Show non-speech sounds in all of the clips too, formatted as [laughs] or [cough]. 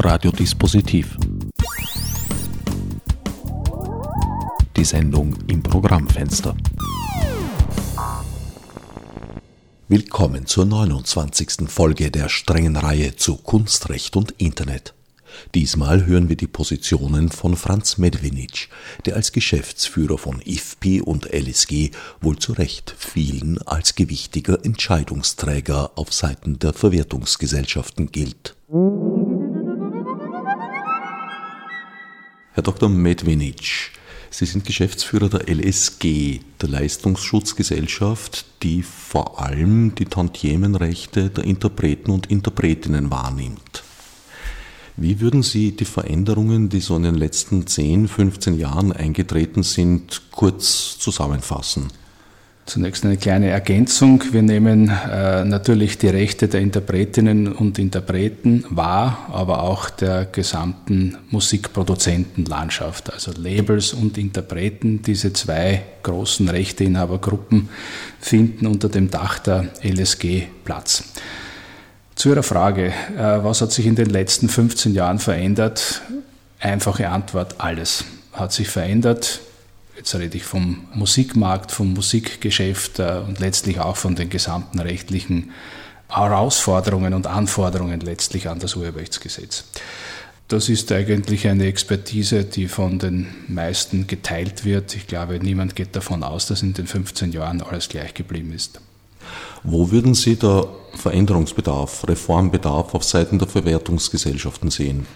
Radiodispositiv. Die Sendung im Programmfenster. Willkommen zur 29. Folge der strengen Reihe zu Kunstrecht und Internet. Diesmal hören wir die Positionen von Franz Medvenic, der als Geschäftsführer von IFPI und LSG wohl zu Recht vielen als gewichtiger Entscheidungsträger auf Seiten der Verwertungsgesellschaften gilt. Herr Dr. Medvenic, Sie sind Geschäftsführer der LSG, der Leistungsschutzgesellschaft, die vor allem die Tantiemenrechte der Interpreten und Interpretinnen wahrnimmt. Wie würden Sie die Veränderungen, die so in den letzten 10, 15 Jahren eingetreten sind, kurz zusammenfassen? Zunächst eine kleine Ergänzung. Wir nehmen äh, natürlich die Rechte der Interpretinnen und Interpreten wahr, aber auch der gesamten Musikproduzentenlandschaft, also Labels und Interpreten. Diese zwei großen Rechteinhabergruppen finden unter dem Dach der LSG Platz. Zu Ihrer Frage, äh, was hat sich in den letzten 15 Jahren verändert? Einfache Antwort, alles hat sich verändert. Jetzt rede ich vom Musikmarkt, vom Musikgeschäft äh, und letztlich auch von den gesamten rechtlichen Herausforderungen und Anforderungen letztlich an das Urheberrechtsgesetz. Das ist eigentlich eine Expertise, die von den meisten geteilt wird. Ich glaube, niemand geht davon aus, dass in den 15 Jahren alles gleich geblieben ist. Wo würden Sie da Veränderungsbedarf, Reformbedarf auf Seiten der Verwertungsgesellschaften sehen?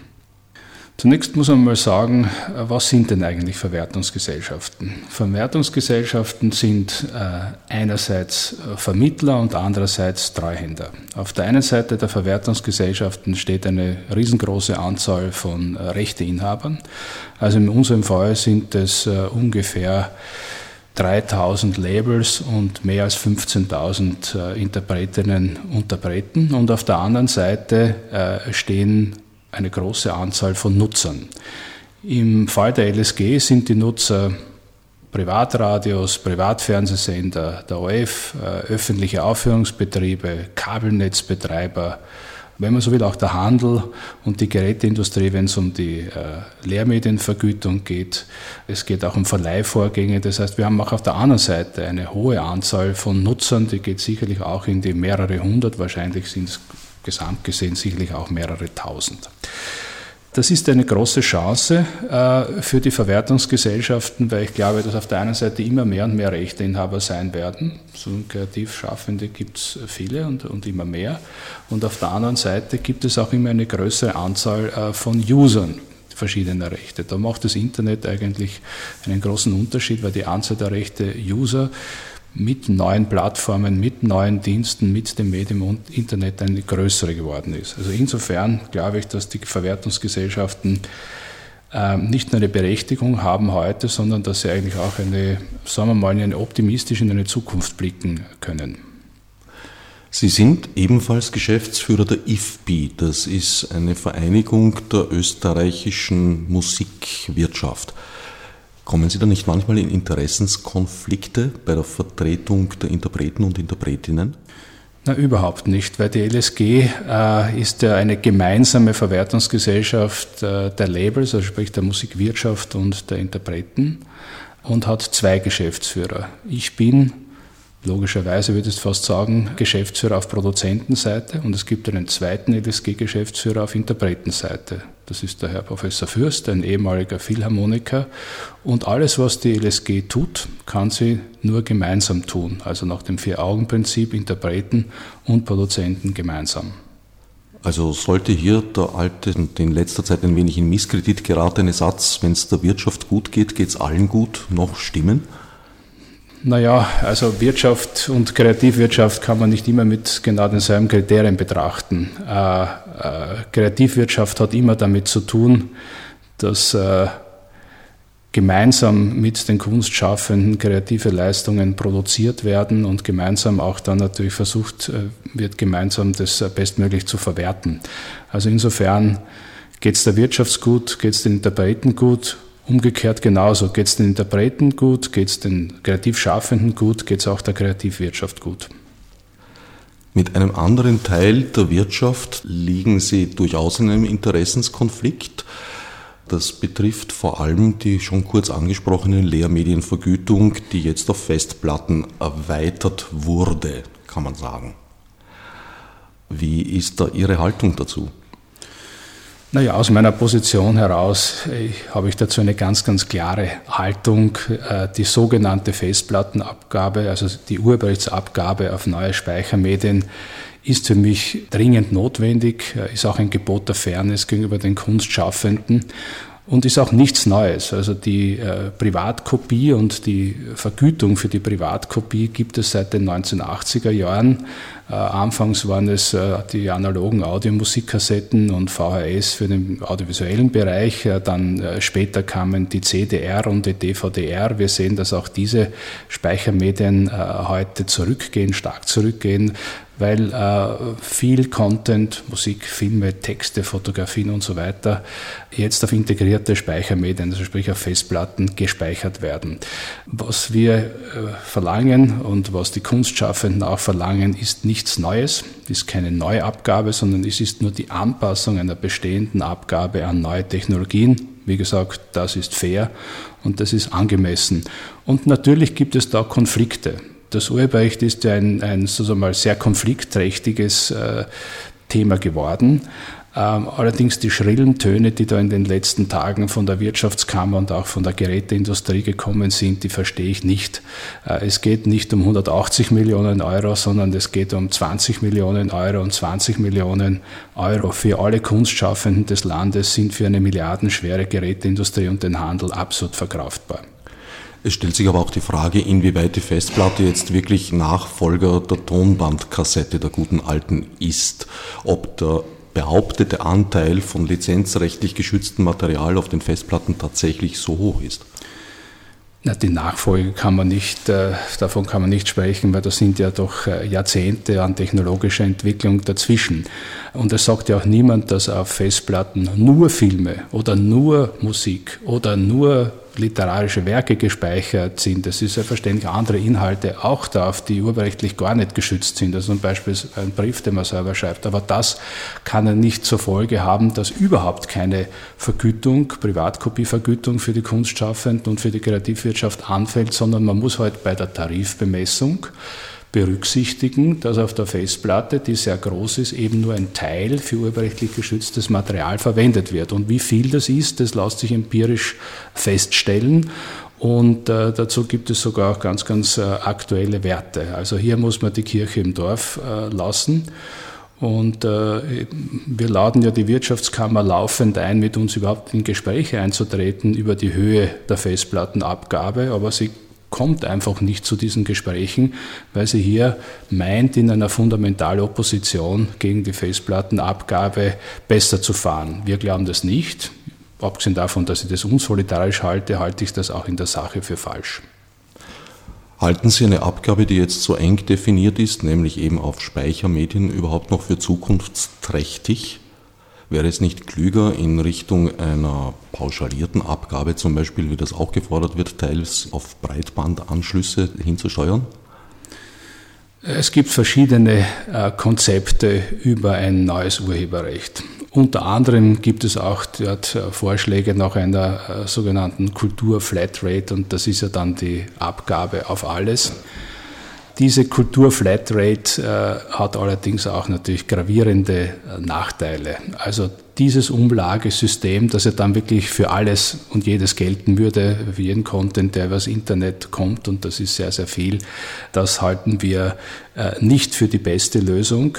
Zunächst muss man mal sagen, was sind denn eigentlich Verwertungsgesellschaften? Verwertungsgesellschaften sind äh, einerseits Vermittler und andererseits Treuhänder. Auf der einen Seite der Verwertungsgesellschaften steht eine riesengroße Anzahl von äh, Rechteinhabern. Also in unserem Fall sind es äh, ungefähr 3000 Labels und mehr als 15.000 äh, Interpretinnen und Interpreten. Und auf der anderen Seite äh, stehen eine große Anzahl von Nutzern. Im Fall der LSG sind die Nutzer Privatradios, Privatfernsehsender, der OF, äh, öffentliche Aufführungsbetriebe, Kabelnetzbetreiber, wenn man so will, auch der Handel und die Geräteindustrie, wenn es um die äh, Lehrmedienvergütung geht. Es geht auch um Verleihvorgänge. Das heißt, wir haben auch auf der anderen Seite eine hohe Anzahl von Nutzern, die geht sicherlich auch in die mehrere hundert, wahrscheinlich sind es gesamt gesehen sicherlich auch mehrere tausend. Das ist eine große Chance äh, für die Verwertungsgesellschaften, weil ich glaube, dass auf der einen Seite immer mehr und mehr Rechteinhaber sein werden. So Kreativschaffende gibt es viele und, und, immer mehr. Und auf der anderen Seite gibt es auch immer eine größere Anzahl äh, von Usern verschiedener Rechte. Da macht das Internet eigentlich einen großen Unterschied, weil die Anzahl der Rechte User mit neuen Plattformen, mit neuen Diensten, mit dem Medium und Internet eine größere geworden ist. Also insofern glaube ich, dass die Verwertungsgesellschaften äh, nicht nur eine Berechtigung haben heute, sondern dass sie eigentlich auch eine, sagen wir mal, eine optimistisch in eine Zukunft blicken können. Sie sind ebenfalls Geschäftsführer der IFBI. Das ist eine Vereinigung der österreichischen Musikwirtschaft. Kommen Sie da nicht manchmal in Interessenskonflikte bei der Vertretung der Interpreten und Interpretinnen? Na, überhaupt nicht, weil die LSG äh, ist ja eine gemeinsame Verwertungsgesellschaft äh, der Labels, also sprich der Musikwirtschaft und der Interpreten und hat zwei Geschäftsführer. Ich bin logischerweise würde ich fast sagen, Geschäftsführer auf Produzentenseite und es gibt einen zweiten LSG-Geschäftsführer auf Interpretenseite. Das ist der Herr Professor Fürst, ein ehemaliger Philharmoniker. Und alles, was die LSG tut, kann sie nur gemeinsam tun. Also nach dem Vier-Augen-Prinzip Interpreten und Produzenten gemeinsam. Also sollte hier der alte und in letzter Zeit ein wenig in Misskredit geratene Satz, wenn es der Wirtschaft gut geht, geht es allen gut, noch stimmen? Naja, also Wirtschaft und Kreativwirtschaft kann man nicht immer mit genau denselben Kriterien betrachten. Äh, Kreativwirtschaft hat immer damit zu tun, dass äh, gemeinsam mit den Kunstschaffenden kreative Leistungen produziert werden und gemeinsam auch dann natürlich versucht äh, wird, gemeinsam das äh, bestmöglich zu verwerten. Also insofern geht es der Wirtschaft gut, geht es den Interpreten gut Umgekehrt genauso. Geht es den Interpreten gut, geht es den Kreativschaffenden gut, geht es auch der Kreativwirtschaft gut. Mit einem anderen Teil der Wirtschaft liegen Sie durchaus in einem Interessenskonflikt. Das betrifft vor allem die schon kurz angesprochene Lehrmedienvergütung, die jetzt auf Festplatten erweitert wurde, kann man sagen. Wie ist da Ihre Haltung dazu? Naja, aus meiner Position heraus habe ich dazu eine ganz, ganz klare Haltung. Äh, die sogenannte Festplattenabgabe, also die Urheberrechtsabgabe auf neue Speichermedien, ist für mich dringend notwendig, äh, ist auch ein Gebot der Fairness gegenüber den Kunstschaffenden und ist auch nichts Neues. Also die äh, Privatkopie und die Vergütung für die Privatkopie gibt es seit den 1980er Jahren. Äh, anfangs waren es äh, die analogen Audiomusikkassetten und VHS für den audiovisuellen Bereich. Äh, dann später kamen die CDR und die DVDR. Wir sehen, dass auch diese Speichermedien heute zurückgehen, stark zurückgehen weil äh, viel Content, Musik, Filme, Texte, Fotografien und so weiter jetzt auf integrierte Speichermedien, also sprich auf Festplatten, gespeichert werden. Was wir äh, verlangen und was die Kunstschaffenden auch verlangen, ist nichts Neues, ist keine Neuabgabe, sondern es ist nur die Anpassung einer bestehenden Abgabe an neue Technologien. Wie gesagt, das ist fair und das ist angemessen. Und natürlich gibt es da Konflikte. Das Urheberrecht ist ja ein, ein sozusagen mal sehr konfliktträchtiges äh, Thema geworden. Ähm, allerdings die schrillen Töne, die da in den letzten Tagen von der Wirtschaftskammer und auch von der Geräteindustrie gekommen sind, die verstehe ich nicht. Äh, es geht nicht um 180 Millionen Euro, sondern es geht um 20 Millionen Euro und 20 Millionen Euro für alle Kunstschaffenden des Landes sind für eine milliardenschwere Geräteindustrie und den Handel absolut verkraftbar. Es stellt sich aber auch die Frage, inwieweit die Festplatte jetzt wirklich Nachfolger der Tonbandkassette der guten alten ist. Ob der behauptete Anteil von lizenzrechtlich geschütztem Material auf den Festplatten tatsächlich so hoch ist. Na, die Nachfolge kann man nicht, äh, davon kann man nicht sprechen, weil da sind ja doch äh, Jahrzehnte an technologischer Entwicklung dazwischen. Und es sagt ja auch niemand, dass auf Festplatten nur Filme oder nur Musik oder nur literarische Werke gespeichert sind. Es ist selbstverständlich andere Inhalte auch da, auf die urheberrechtlich gar nicht geschützt sind. Also zum Beispiel ein Brief, den man selber schreibt. Aber das kann ja nicht zur Folge haben, dass überhaupt keine Vergütung, Privatkopievergütung für die Kunstschaffenden und für die Kreativwirtschaft anfällt, sondern man muss halt bei der Tarifbemessung berücksichtigen, dass auf der Festplatte, die sehr groß ist, eben nur ein Teil für urheberrechtlich geschütztes Material verwendet wird. Und wie viel das ist, das lässt sich empirisch feststellen. Und äh, dazu gibt es sogar auch ganz, ganz äh, aktuelle Werte. Also hier muss man die Kirche im Dorf äh, lassen. Und äh, wir laden ja die Wirtschaftskammer laufend ein, mit uns überhaupt in Gespräche einzutreten über die Höhe der Festplattenabgabe. Aber sie kommt einfach nicht zu diesen Gesprächen, weil sie hier meint, in einer Fundamentalopposition gegen die Festplattenabgabe besser zu fahren. Wir glauben das nicht. Abgesehen davon, dass ich das unsolidarisch halte, halte ich das auch in der Sache für falsch. Halten Sie eine Abgabe, die jetzt so eng definiert ist, nämlich eben auf Speichermedien, überhaupt noch für zukunftsträchtig? Wäre es nicht klüger, in Richtung einer pauschalierten Abgabe zum Beispiel, wie das auch gefordert wird, teils auf Breitbandanschlüsse hinzusteuern? Es gibt verschiedene äh, Konzepte über ein neues Urheberrecht. Unter anderem gibt es auch dort äh, Vorschläge nach einer äh, sogenannten Kultur-Flatrate und das ist ja dann die Abgabe auf alles. Diese Kultur-Flatrate äh, hat allerdings auch natürlich gravierende äh, Nachteile. Also dieses Umlagesystem, das ja dann wirklich für alles und jedes gelten würde, für jeden Content, der übers Internet kommt, und das ist sehr, sehr viel, das halten wir äh, nicht für die beste Lösung,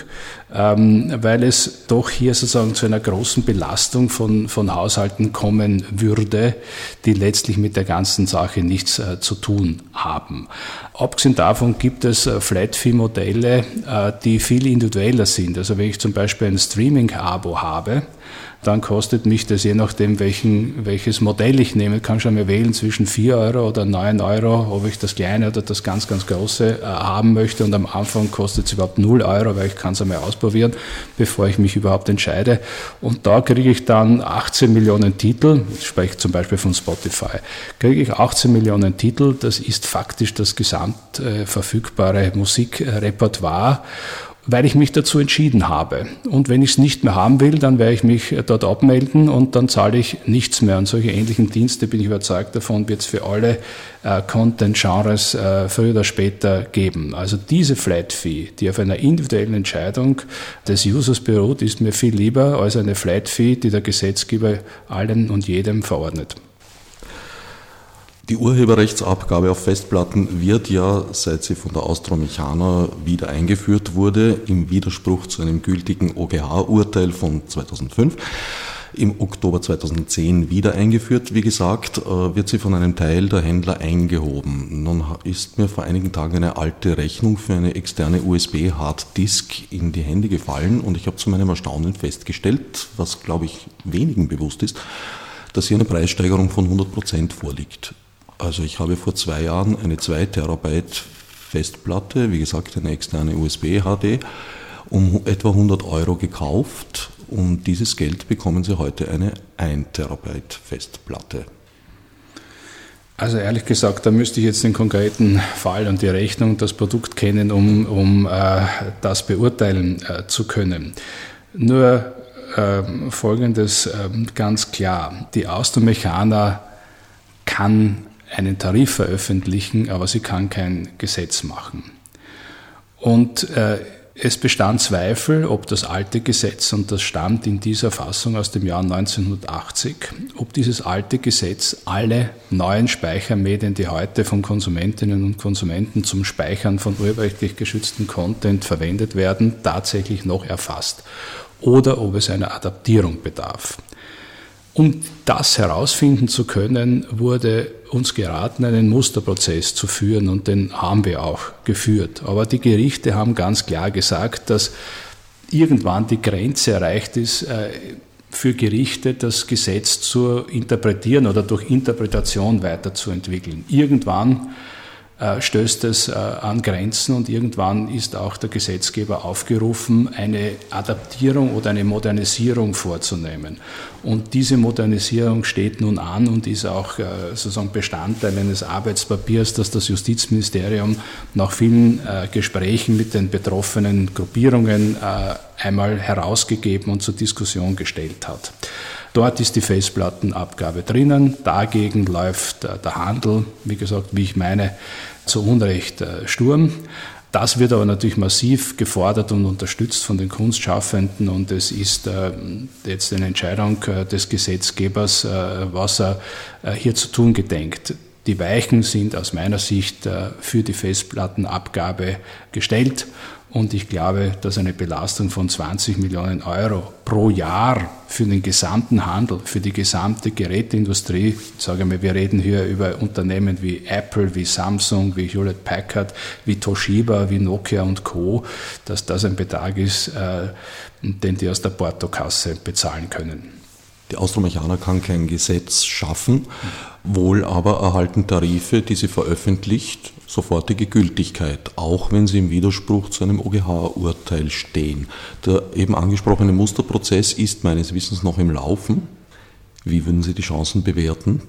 ähm, weil es doch hier sozusagen zu einer großen Belastung von, von Haushalten kommen würde, die letztlich mit der ganzen Sache nichts äh, zu tun haben. Abgesehen davon gibt es äh, Flat-Fee-Modelle, die viel individueller sind. Also wenn ich zum Beispiel ein Streaming-Abo habe, dann kostet mich das je nachdem, welchen, welches Modell ich nehme, kann schon mal wählen zwischen 4 Euro oder 9 Euro, ob ich das kleine oder das ganz, ganz große äh, haben möchte. Und am Anfang kostet es überhaupt 0 Euro, weil ich kann es einmal ausprobieren, bevor ich mich überhaupt entscheide. Und da kriege ich dann 18 Millionen Titel, ich spreche zum Beispiel von Spotify, kriege ich 18 Millionen Titel, das ist faktisch das gesamt äh, verfügbare Musikrepertoire. Weil ich mich dazu entschieden habe. Und wenn ich es nicht mehr haben will, dann werde ich mich dort abmelden und dann zahle ich nichts mehr. Und solche ähnlichen Dienste, bin ich überzeugt davon, wird es für alle äh, Content-Genres äh, früher oder später geben. Also diese Flat-Fee, die auf einer individuellen Entscheidung des Users beruht, ist mir viel lieber als eine Flat-Fee, die der Gesetzgeber allen und jedem verordnet. Die Urheberrechtsabgabe auf Festplatten wird ja, seit sie von der Austromechaner wieder eingeführt wurde, im Widerspruch zu einem gültigen OGH-Urteil von 2005, im Oktober 2010 wieder eingeführt. Wie gesagt, äh, wird sie von einem Teil der Händler eingehoben. Nun ist mir vor einigen Tagen eine alte Rechnung für eine externe USB-Harddisk in die Hände gefallen und ich habe zu meinem Erstaunen festgestellt, was glaube ich wenigen bewusst ist, dass hier eine Preissteigerung von 100 Prozent vorliegt. Also ich habe vor zwei Jahren eine 2 Terabyte Festplatte, wie gesagt eine externe USB-HD, um etwa 100 Euro gekauft. Um dieses Geld bekommen Sie heute eine 1 Terabyte Festplatte. Also ehrlich gesagt, da müsste ich jetzt den konkreten Fall und die Rechnung, das Produkt kennen, um, um äh, das beurteilen äh, zu können. Nur äh, Folgendes ähm, ganz klar. Die Austromechaner kann einen Tarif veröffentlichen, aber sie kann kein Gesetz machen. Und äh, es bestand Zweifel, ob das alte Gesetz, und das stammt in dieser Fassung aus dem Jahr 1980, ob dieses alte Gesetz alle neuen Speichermedien, die heute von Konsumentinnen und Konsumenten zum Speichern von urheberrechtlich geschützten Content verwendet werden, tatsächlich noch erfasst oder ob es einer Adaptierung bedarf. Um das herausfinden zu können, wurde uns geraten, einen Musterprozess zu führen und den haben wir auch geführt. Aber die Gerichte haben ganz klar gesagt, dass irgendwann die Grenze erreicht ist, äh, für Gerichte das Gesetz zu interpretieren oder durch Interpretation weiterzuentwickeln. Irgendwann stößt es äh, an Grenzen und irgendwann ist auch der Gesetzgeber aufgerufen, eine Adaptierung oder eine Modernisierung vorzunehmen. Und diese Modernisierung steht nun an und ist auch äh, sozusagen Bestandteil eines Arbeitspapiers, das das Justizministerium nach vielen Gesprächen mit den betroffenen Gruppierungen einmal herausgegeben und zur Diskussion gestellt hat. Dort ist die Festplattenabgabe drinnen. Dagegen läuft äh, der Handel, wie gesagt, wie ich meine, zu Unrecht äh, Sturm. Das wird aber natürlich massiv gefordert und unterstützt von den Kunstschaffenden und es ist äh, jetzt eine Entscheidung des Gesetzgebers, was er hier zu tun gedenkt. Die Weichen sind aus meiner Sicht für die Festplattenabgabe gestellt und ich glaube, dass eine Belastung von 20 Millionen Euro pro Jahr für den gesamten Handel, für die gesamte Geräteindustrie, sage mal, wir reden hier über Unternehmen wie Apple, wie Samsung, wie Hewlett Packard, wie Toshiba, wie Nokia und Co., dass das ein Betrag ist, äh, den die aus der Portokasse bezahlen können. Die Austromechaner kann kein Gesetz schaffen, wohl aber erhalten Tarife, die sie veröffentlicht, sofortige Gültigkeit, auch wenn sie im Widerspruch zu einem OGH-Urteil stehen. Der eben angesprochene Musterprozess ist meines Wissens noch im Laufen. Wie würden Sie die Chancen bewerten?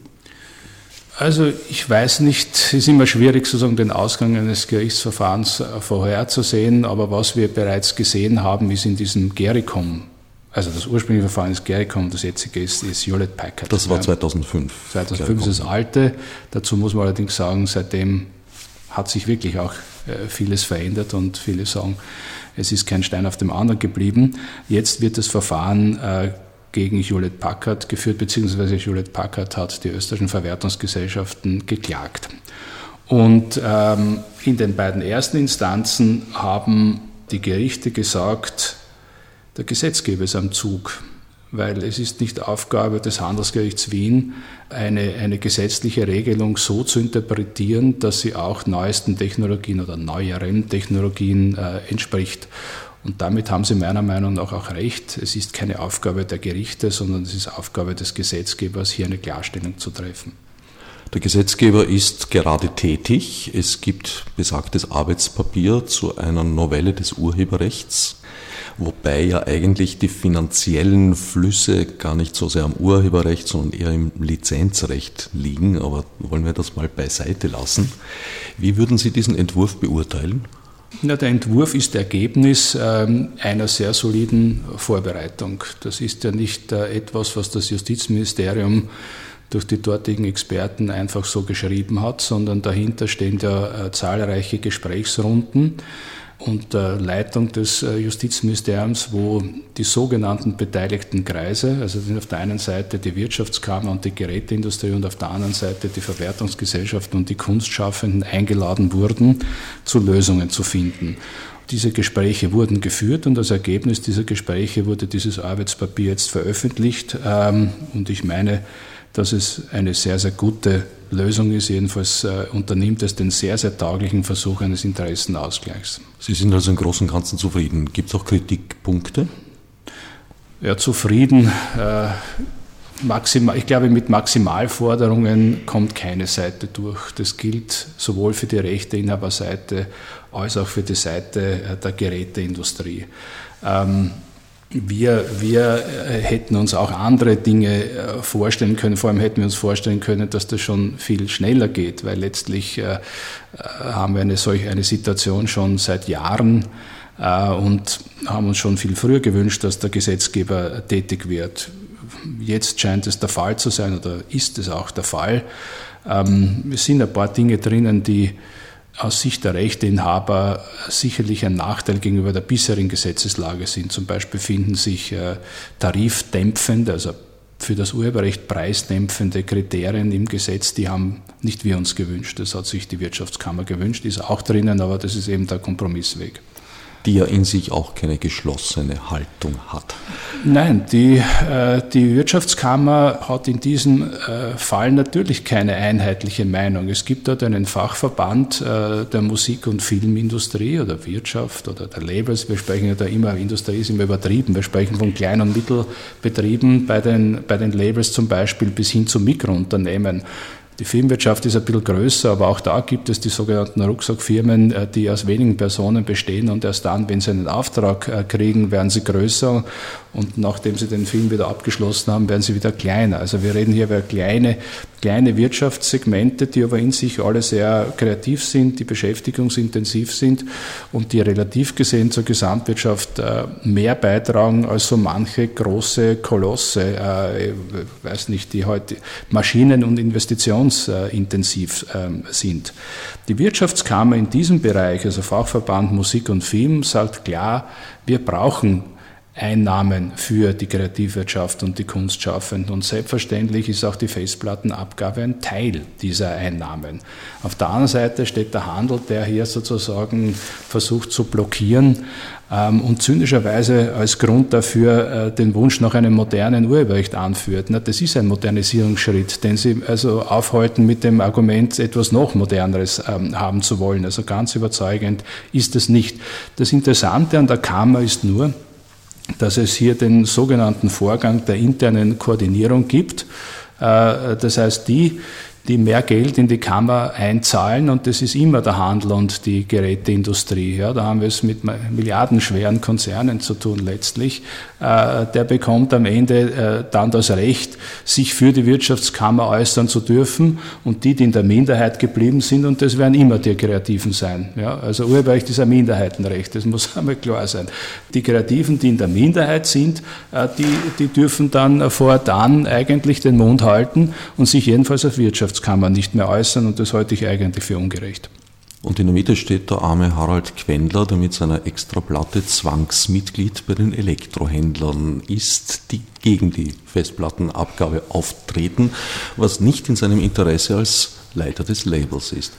Also ich weiß nicht, es ist immer schwierig, sozusagen den Ausgang eines Gerichtsverfahrens vorherzusehen, aber was wir bereits gesehen haben, ist in diesem Gericom, also das ursprüngliche Verfahren ist Gericom, das jetzige ist, ist Hewlett Packard. Das war 2005. 2005 ist das alte. Dazu muss man allerdings sagen, seitdem hat sich wirklich auch äh, vieles verändert und viele sagen, es ist kein Stein auf dem anderen geblieben. Jetzt wird das Verfahren äh, gegen Hewlett Packard geführt, beziehungsweise Hewlett Packard hat die österreichischen Verwertungsgesellschaften geklagt. Und ähm, in den beiden ersten Instanzen haben die Gerichte gesagt, der Gesetzgeber ist am Zug weil es ist nicht Aufgabe des Handelsgerichts Wien, eine, eine gesetzliche Regelung so zu interpretieren, dass sie auch neuesten Technologien oder neueren Technologien äh, entspricht. Und damit haben Sie meiner Meinung nach auch recht. Es ist keine Aufgabe der Gerichte, sondern es ist Aufgabe des Gesetzgebers, hier eine Klarstellung zu treffen. Der Gesetzgeber ist gerade tätig. Es gibt besagtes Arbeitspapier zu einer Novelle des Urheberrechts wobei ja eigentlich die finanziellen Flüsse gar nicht so sehr am Urheberrecht, sondern eher im Lizenzrecht liegen. Aber wollen wir das mal beiseite lassen. Wie würden Sie diesen Entwurf beurteilen? Ja, der Entwurf ist Ergebnis ähm, einer sehr soliden Vorbereitung. Das ist ja nicht äh, etwas, was das Justizministerium durch die dortigen Experten einfach so geschrieben hat, sondern dahinter stehen ja äh, zahlreiche Gesprächsrunden unter Leitung des äh, Justizministeriums, wo die sogenannten beteiligten Kreise, also sind auf der einen Seite die Wirtschaftskammer und die Geräteindustrie und auf der anderen Seite die Verwertungsgesellschaften und die Kunstschaffenden eingeladen wurden, zu Lösungen zu finden. Diese Gespräche wurden geführt und als Ergebnis dieser Gespräche wurde dieses Arbeitspapier jetzt veröffentlicht. Ähm, und ich meine, dass es eine sehr, sehr gute Lösung ist. Jedenfalls äh, unternimmt es den sehr, sehr tauglichen Versuch eines Interessenausgleichs. Sie sind also im Großen und Ganzen zufrieden. Gibt es auch Kritikpunkte? Ja, zufrieden. Äh, maximal, ich glaube, mit Maximalforderungen kommt keine Seite durch. Das gilt sowohl für die Rechteinhaberseite als auch für die Seite äh, der Geräteindustrie. Ähm, wir, wir äh, hätten uns auch andere Dinge äh, vorstellen können. Vor allem hätten wir uns vorstellen können, dass das schon viel schneller geht, weil letztlich äh, haben wir eine solche eine Situation schon seit Jahren und haben uns schon viel früher gewünscht, dass der Gesetzgeber tätig wird. Jetzt scheint es der Fall zu sein oder ist es auch der Fall. Ähm, es sind ein paar Dinge drinnen, die aus Sicht der Rechteinhaber sicherlich ein Nachteil gegenüber der bisherigen Gesetzeslage sind. Zum Beispiel finden sich äh, tarifdämpfende, also für das Urheberrecht preisdämpfende Kriterien im Gesetz, die haben nicht wir uns gewünscht. Das hat sich die Wirtschaftskammer gewünscht, ist auch drinnen, aber das ist eben der Kompromissweg die ja in sich auch keine geschlossene Haltung hat. Nein, die, äh, die Wirtschaftskammer hat in diesem äh, Fall natürlich keine einheitliche Meinung. Es gibt dort einen Fachverband äh, der Musik- und Filmindustrie oder Wirtschaft oder der Labels. Wir sprechen ja da immer, Industrie ist immer übertrieben. Wir sprechen von Klein- und Mittelbetrieben bei den, bei den Labels zum Beispiel bis hin zu Mikrounternehmen. Die Filmwirtschaft ist ein bisschen größer, aber auch da gibt es die sogenannten Rucksackfirmen, äh, die aus wenigen Personen bestehen und erst dann, wenn sie einen Auftrag äh, kriegen, werden sie größer und nachdem sie den Film wieder abgeschlossen haben, werden sie wieder kleiner. Also wir reden hier über kleine, kleine Wirtschaftssegmente, die aber in sich alle sehr kreativ sind, die beschäftigungsintensiv sind und die relativ gesehen zur Gesamtwirtschaft äh, mehr beitragen als so manche große Kolosse, ich weiß nicht, die heute Maschinen- und investitionsintensiv ähm, sind. Die Wirtschaftskammer in diesem Bereich, also Fachverband Musik und Film, sagt klar, wir brauchen Einnahmen für die Kreativwirtschaft und die Kunstschaffenden. Und selbstverständlich ist auch die Festplattenabgabe ein Teil dieser Einnahmen. Auf der anderen Seite steht der Handel, der hier sozusagen versucht zu blockieren ähm, und zynischerweise als Grund dafür äh, den Wunsch nach einem modernen Urheberrecht anführt. Na, das ist ein Modernisierungsschritt, den Sie also aufhalten mit dem Argument, etwas noch Moderneres ähm, haben zu wollen. Also ganz überzeugend ist es nicht. Das Interessante an der Kammer ist nur, dass es hier den sogenannten Vorgang der internen Koordinierung gibt. Äh, das heißt, die, die mehr Geld in die Kammer einzahlen und das ist immer der Handel und die Geräteindustrie. Ja, da haben wir es mit milliardenschweren Konzernen zu tun letztlich. Äh, der bekommt am Ende äh, dann das Recht, sich für die Wirtschaftskammer äußern zu dürfen und die, die in der Minderheit geblieben sind, und das werden immer die Kreativen sein. Ja, also Urheberrecht ist ein Minderheitenrecht, das muss [laughs] einmal klar sein. Die Kreativen, die in der Minderheit sind, äh, die, die dürfen dann fortan eigentlich den Mund halten und sich jedenfalls auf Wirtschaft Wirtschaftskammer nicht mehr äußern und das halte ich eigentlich für ungerecht. Und in der Mitte steht der arme Harald Quendler, der mit seiner Extraplatte Zwangsmitglied bei den Elektrohändlern ist, die gegen die Festplattenabgabe auftreten, was nicht in seinem Interesse als Leiter des Labels ist.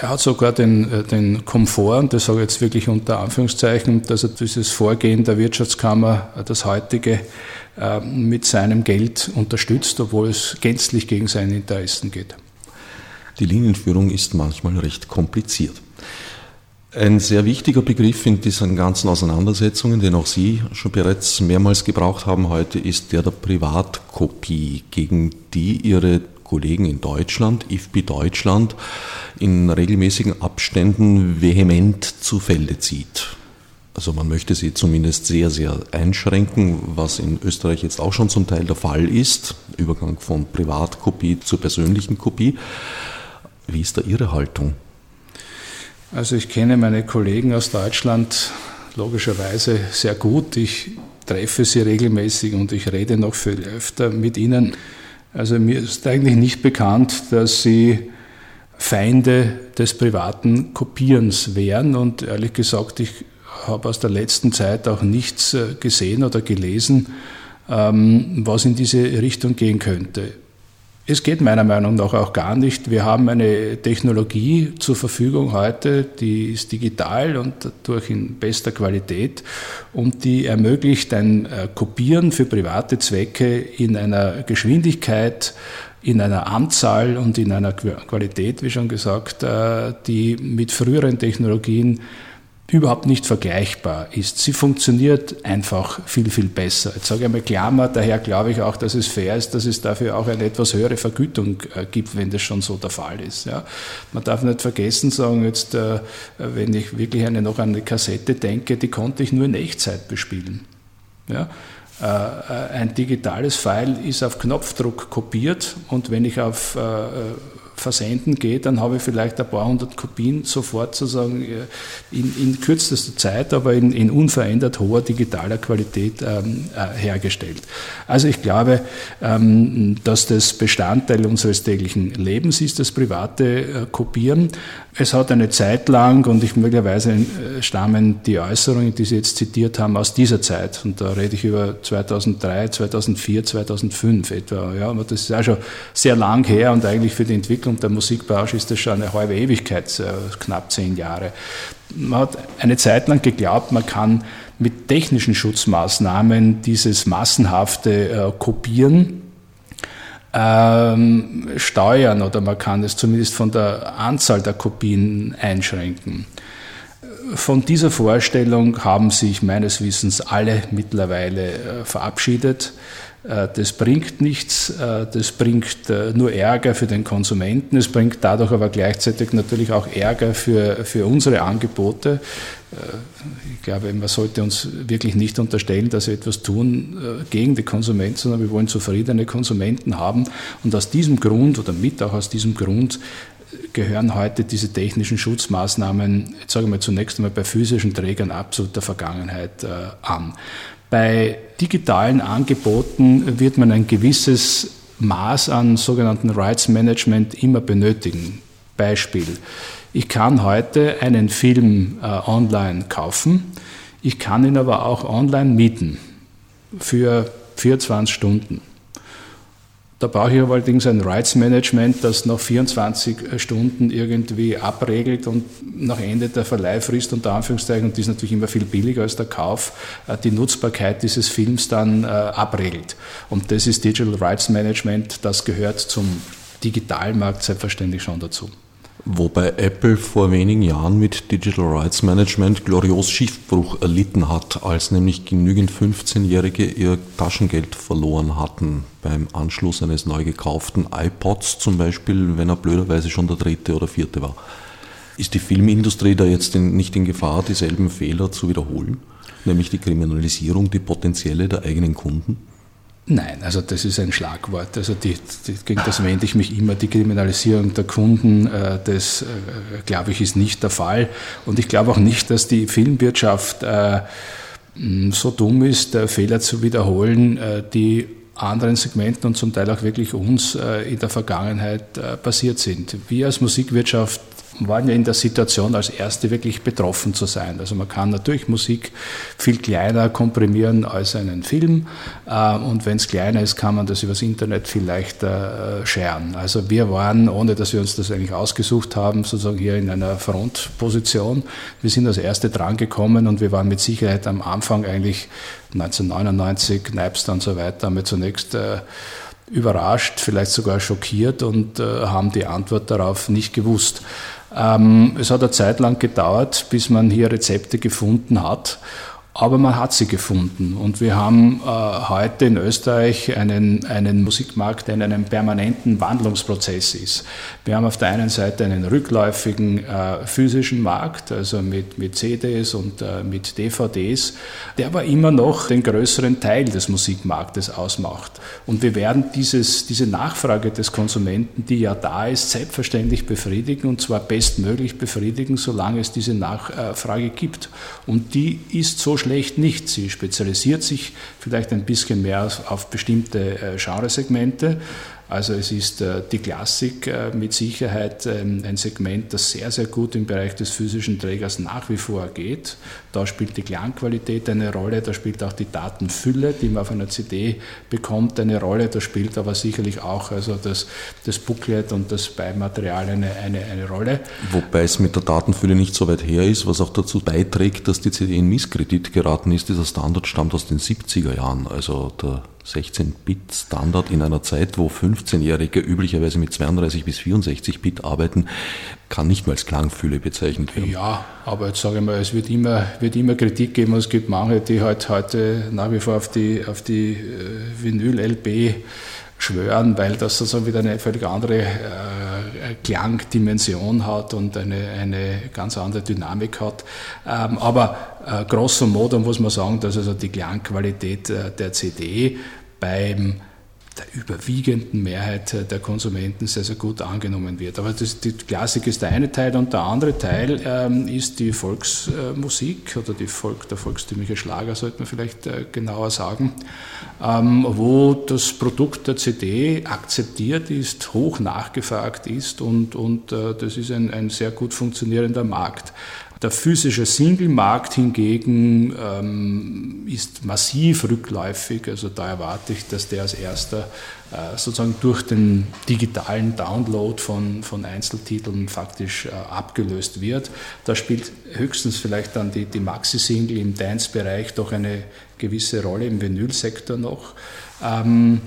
Er hat sogar den, äh, den Komfort, und das sage ich jetzt wirklich unter Anführungszeichen, dass er dieses Vorgehen der Wirtschaftskammer, äh, das heutige, äh, mit seinem Geld unterstützt, obwohl es gänzlich gegen seine Interessen geht. Die Linienführung ist manchmal recht kompliziert. Ein sehr wichtiger Begriff in diesen ganzen Auseinandersetzungen, den auch Sie schon bereits mehrmals gebraucht haben heute, ist der der Privatkopie, gegen die Ihre Kollegen in Deutschland, IFBI Deutschland, in regelmäßigen Abständen vehement zu Felde zieht. Also man möchte sie zumindest sehr, sehr einschränken, was in Österreich jetzt auch schon zum Teil der Fall ist. Übergang von Privatkopie zur persönlichen Kopie. Wie ist da Ihre Haltung? Also ich kenne meine Kollegen aus Deutschland logischerweise sehr gut. Ich treffe sie regelmäßig und ich rede noch viel öfter mit ihnen. Also mir ist eigentlich nicht bekannt, dass sie Feinde des privaten Kopierens wären und ehrlich gesagt, ich habe aus der letzten Zeit auch nichts äh, gesehen oder gelesen, ähm, was in diese Richtung gehen könnte. Es geht meiner Meinung nach auch gar nicht. Wir haben eine Technologie zur Verfügung heute, die ist digital und dadurch in bester Qualität und die ermöglicht ein äh, Kopieren für private Zwecke in einer Geschwindigkeit, in einer Anzahl und in einer Qualität, wie schon gesagt, äh, die mit früheren Technologien überhaupt nicht vergleichbar ist. Sie funktioniert einfach viel, viel besser. Jetzt sage ich einmal Klammer, daher glaube ich auch, dass es fair ist, dass es dafür auch eine etwas höhere Vergütung äh, gibt, wenn das schon so der Fall ist. Ja. Man darf nicht vergessen, sagen jetzt, äh, wenn ich wirklich eine, noch an eine Kassette denke, die konnte ich nur in Echtzeit bespielen. Ja. Äh, ein digitales File ist auf Knopfdruck kopiert und wenn ich auf versenden geht, dann habe ich vielleicht ein paar hundert Kopien sofort sozusagen in, in kürzester Zeit, aber in, in, unverändert hoher digitaler Qualität ähm, äh, hergestellt. Also ich glaube, ähm, dass das Bestandteil unseres täglichen Lebens ist, das private äh, Kopieren. Es hat eine Zeit lang, und ich möglicherweise äh, stammen die Äußerungen, die Sie jetzt zitiert haben, aus dieser Zeit. Und da rede ich über 2003, 2004, 2005 etwa. Ja, aber das ist auch schon sehr lang her und eigentlich für die Entwicklung der Musikbranche ist das schon eine halbe Ewigkeit, knapp zehn Jahre. Man hat eine Zeit lang geglaubt, man kann mit technischen Schutzmaßnahmen dieses massenhafte äh, Kopieren ähm, steuern oder man kann es zumindest von der Anzahl der Kopien einschränken. Von dieser Vorstellung haben sich meines Wissens alle mittlerweile äh, verabschiedet. Äh, das bringt nichts, äh, das bringt äh, nur Ärger für den Konsumenten, es bringt dadurch aber gleichzeitig natürlich auch Ärger für, für unsere Angebote. Ich glaube, man sollte uns wirklich nicht unterstellen, dass wir etwas tun gegen die Konsumenten, sondern wir wollen zufriedene Konsumenten haben. Und aus diesem Grund oder mit auch aus diesem Grund gehören heute diese technischen Schutzmaßnahmen, jetzt sage ich mal zunächst einmal bei physischen Trägern absolut der Vergangenheit an. Bei digitalen Angeboten wird man ein gewisses Maß an sogenannten Rights Management immer benötigen. Beispiel. Ich kann heute einen Film äh, online kaufen, ich kann ihn aber auch online mieten für 24 Stunden. Da brauche ich allerdings ein Rights Management, das nach 24 Stunden irgendwie abregelt und nach Ende der Verleihfrist unter Anführungszeichen, und die ist natürlich immer viel billiger als der Kauf, äh, die Nutzbarkeit dieses Films dann äh, abregelt. Und das ist Digital Rights Management, das gehört zum Digitalmarkt selbstverständlich schon dazu. Wobei Apple vor wenigen Jahren mit Digital Rights Management glorios Schiffbruch erlitten hat, als nämlich genügend 15-Jährige ihr Taschengeld verloren hatten beim Anschluss eines neu gekauften iPods zum Beispiel, wenn er blöderweise schon der dritte oder vierte war. Ist die Filmindustrie da jetzt nicht in Gefahr, dieselben Fehler zu wiederholen? Nämlich die Kriminalisierung, die potenzielle der eigenen Kunden? Nein, also das ist ein Schlagwort. Also die, die, gegen das wende ich mich immer. Die Kriminalisierung der Kunden, äh, das äh, glaube ich ist nicht der Fall. Und ich glaube auch nicht, dass die Filmwirtschaft äh, so dumm ist, äh, Fehler zu wiederholen, äh, die anderen Segmenten und zum Teil auch wirklich uns äh, in der Vergangenheit passiert sind. Wir als Musikwirtschaft waren ja in der Situation, als Erste wirklich betroffen zu sein. Also man kann natürlich Musik viel kleiner komprimieren als einen Film äh, und wenn es kleiner ist, kann man das übers Internet viel leichter äh, scheren. Also wir waren, ohne dass wir uns das eigentlich ausgesucht haben, sozusagen hier in einer Frontposition. Wir sind als Erste drangekommen und wir waren mit Sicherheit am Anfang eigentlich 1999, Napster und so weiter, haben wir zunächst äh, überrascht, vielleicht sogar schockiert und haben die Antwort darauf nicht gewusst. Ähm, es hat eine Zeit lang gedauert, bis man hier Rezepte gefunden hat. Aber man hat sie gefunden. Und wir haben äh, heute in Österreich einen, einen Musikmarkt, der in einem permanenten Wandlungsprozess ist. Wir haben auf der einen Seite einen rückläufigen äh, physischen Markt, also mit, mit CDs und äh, mit DVDs, der aber immer noch den größeren Teil des Musikmarktes ausmacht. Und wir werden dieses, diese Nachfrage des Konsumenten, die ja da ist, selbstverständlich befriedigen und zwar bestmöglich befriedigen, solange es diese Nachfrage gibt. Und die ist so schlecht nicht. Sie spezialisiert sich vielleicht ein bisschen mehr auf bestimmte äh, Genresegmente, also es ist äh, die Klassik äh, mit Sicherheit ähm, ein Segment, das sehr, sehr gut im Bereich des physischen Trägers nach wie vor geht. Da spielt die Klangqualität eine Rolle, da spielt auch die Datenfülle, die man auf einer CD bekommt, eine Rolle. Da spielt aber sicherlich auch also das, das Booklet und das Beimaterial eine, eine, eine Rolle. Wobei es mit der Datenfülle nicht so weit her ist, was auch dazu beiträgt, dass die CD in Misskredit geraten ist. Dieser Standard stammt aus den 70er Jahren. Also der 16-Bit-Standard in einer Zeit, wo 15-Jährige üblicherweise mit 32 bis 64 Bit arbeiten, kann nicht mal als Klangfühle bezeichnet werden. Ja, aber jetzt sage ich mal, es wird immer, wird immer Kritik geben. Es gibt manche, die halt heute nach wie vor auf die, auf die äh, Vinyl-LP schwören, weil das sozusagen wieder eine völlig andere äh, Klangdimension hat und eine, eine ganz andere Dynamik hat. Ähm, aber äh, grosso modo muss man sagen, dass also die Klangqualität äh, der CD beim der überwiegenden Mehrheit der Konsumenten sehr, sehr gut angenommen wird. Aber das, die Klassik ist der eine Teil und der andere Teil ähm, ist die Volksmusik oder die Volk, der volkstümliche Schlager, sollte man vielleicht äh, genauer sagen, ähm, wo das Produkt der CD akzeptiert ist, hoch nachgefragt ist und, und äh, das ist ein, ein sehr gut funktionierender Markt. Der physische Single-Markt hingegen ähm, ist massiv rückläufig. Also da erwarte ich, dass der als erster äh, sozusagen durch den digitalen Download von, von Einzeltiteln faktisch äh, abgelöst wird. Da spielt höchstens vielleicht dann die, die Maxi-Single im Dance-Bereich doch eine gewisse Rolle im Vinylsektor noch. Ähm,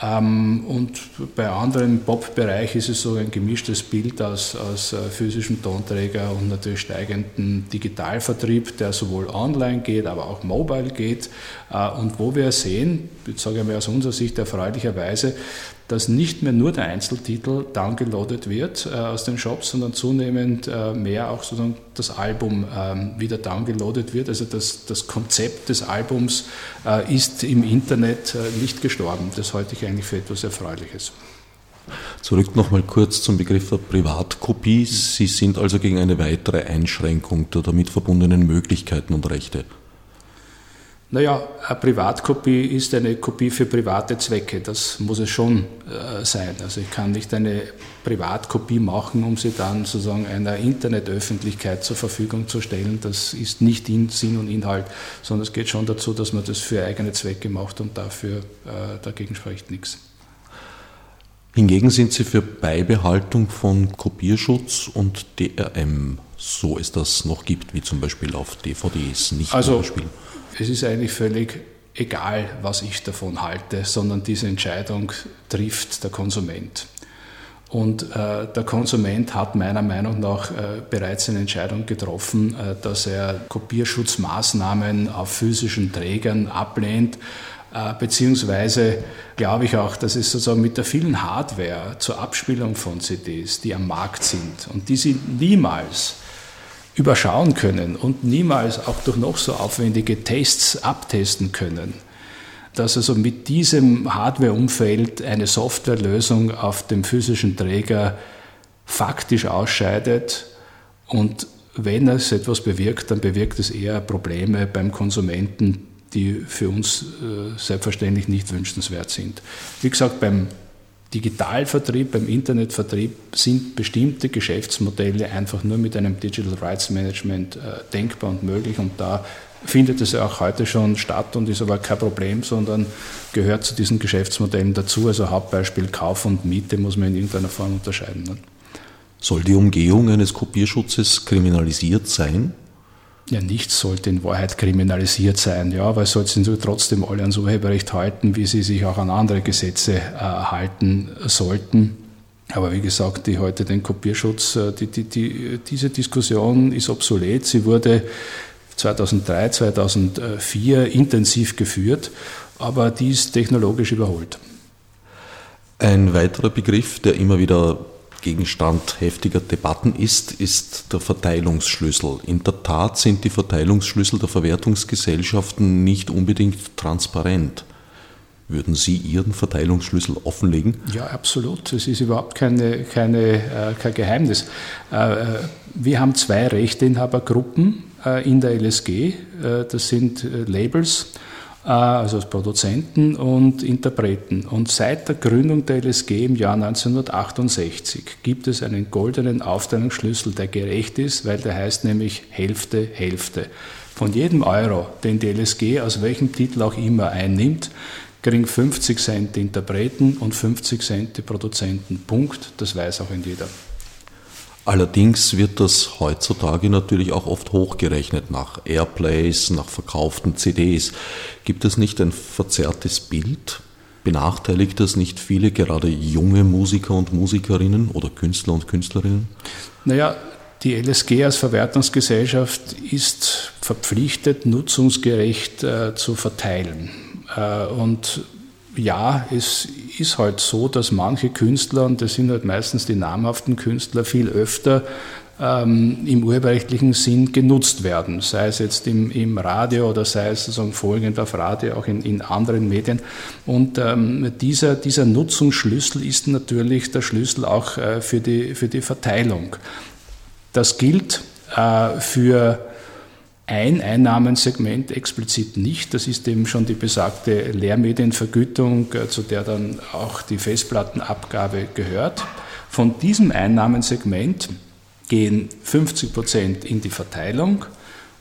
und bei anderen Pop-Bereich ist es so ein gemischtes Bild aus, aus äh, physischen Tonträger und natürlich steigendem Digitalvertrieb, der sowohl online geht, aber auch mobile geht. Äh, und wo wir sehen, jetzt sage ich mal aus unserer Sicht erfreulicherweise, dass nicht mehr nur der Einzeltitel downgeloadet wird äh, aus den Shops, sondern zunehmend äh, mehr auch sozusagen das Album ähm, wieder downgeloadet wird. Also das, das Konzept des Albums äh, ist im Internet äh, nicht gestorben. Das halte ich eigentlich für etwas Erfreuliches. Zurück nochmal kurz zum Begriff der Privatkopie. Sie sind also gegen eine weitere Einschränkung der damit verbundenen Möglichkeiten und Rechte. Naja, eine Privatkopie ist eine Kopie für private Zwecke, das muss es schon äh, sein. Also ich kann nicht eine Privatkopie machen, um sie dann sozusagen einer Internetöffentlichkeit zur Verfügung zu stellen. Das ist nicht in Sinn und Inhalt, sondern es geht schon dazu, dass man das für eigene Zwecke macht und dafür äh, dagegen spricht nichts. Hingegen sind Sie für Beibehaltung von Kopierschutz und DRM, so es das noch gibt, wie zum Beispiel auf DVDs, nicht also, spielen es ist eigentlich völlig egal, was ich davon halte, sondern diese Entscheidung trifft der Konsument. Und äh, der Konsument hat meiner Meinung nach äh, bereits eine Entscheidung getroffen, äh, dass er Kopierschutzmaßnahmen auf physischen Trägern ablehnt. Äh, beziehungsweise glaube ich auch, dass es sozusagen mit der vielen Hardware zur Abspielung von CDs, die am Markt sind, und die sind niemals überschauen können und niemals auch durch noch so aufwendige Tests abtesten können. Dass also mit diesem Hardware-Umfeld eine Softwarelösung auf dem physischen Träger faktisch ausscheidet und wenn es etwas bewirkt, dann bewirkt es eher Probleme beim Konsumenten, die für uns äh, selbstverständlich nicht wünschenswert sind. Wie gesagt, beim Digitalvertrieb, beim Internetvertrieb sind bestimmte Geschäftsmodelle einfach nur mit einem Digital Rights Management äh, denkbar und möglich und da findet es ja auch heute schon statt und ist aber kein Problem, sondern gehört zu diesen Geschäftsmodellen dazu. Also Hauptbeispiel Kauf und Miete muss man in irgendeiner Form unterscheiden. Ne? Soll die Umgehung eines Kopierschutzes kriminalisiert sein? Ja, nichts sollte in Wahrheit kriminalisiert sein, ja, weil sollten sie trotzdem alle ans Urheberrecht halten, wie sie sich auch an andere Gesetze äh, halten sollten. Aber wie gesagt, die heute den Kopierschutz, äh, die, die, die, diese Diskussion ist obsolet. Sie wurde 2003, 2004 intensiv geführt, aber die ist technologisch überholt. Ein weiterer Begriff, der immer wieder Gegenstand heftiger Debatten ist, ist der Verteilungsschlüssel. In der Tat sind die Verteilungsschlüssel der Verwertungsgesellschaften nicht unbedingt transparent. Würden Sie Ihren Verteilungsschlüssel offenlegen? Ja, absolut. Es ist überhaupt keine, keine, äh, kein Geheimnis. Äh, äh wir haben zwei Rechteinhabergruppen in der LSG. Das sind Labels also als Produzenten und Interpreten. Und seit der Gründung der LSG im Jahr 1968 gibt es einen goldenen Aufteilungsschlüssel, der gerecht ist, weil der heißt nämlich Hälfte, Hälfte. Von jedem Euro, den die LSG aus welchem Titel auch immer einnimmt, kriegen 50 Cent die Interpreten und 50 Cent die Produzenten. Punkt. Das weiß auch jeder. Allerdings wird das heutzutage natürlich auch oft hochgerechnet nach Airplays, nach verkauften CDs. Gibt es nicht ein verzerrtes Bild? Benachteiligt das nicht viele, gerade junge Musiker und Musikerinnen oder Künstler und Künstlerinnen? Naja, die LSG als Verwertungsgesellschaft ist verpflichtet, nutzungsgerecht äh, zu verteilen. Äh, und ja, es ist halt so, dass manche Künstler, und das sind halt meistens die namhaften Künstler, viel öfter ähm, im urheberrechtlichen Sinn genutzt werden, sei es jetzt im, im Radio oder sei es sozusagen folgend auf Radio, auch in, in anderen Medien. Und ähm, dieser, dieser Nutzungsschlüssel ist natürlich der Schlüssel auch äh, für, die, für die Verteilung. Das gilt äh, für ein Einnahmensegment explizit nicht. Das ist eben schon die besagte Lehrmedienvergütung, äh, zu der dann auch die Festplattenabgabe gehört. Von diesem Einnahmensegment gehen 50 Prozent in die Verteilung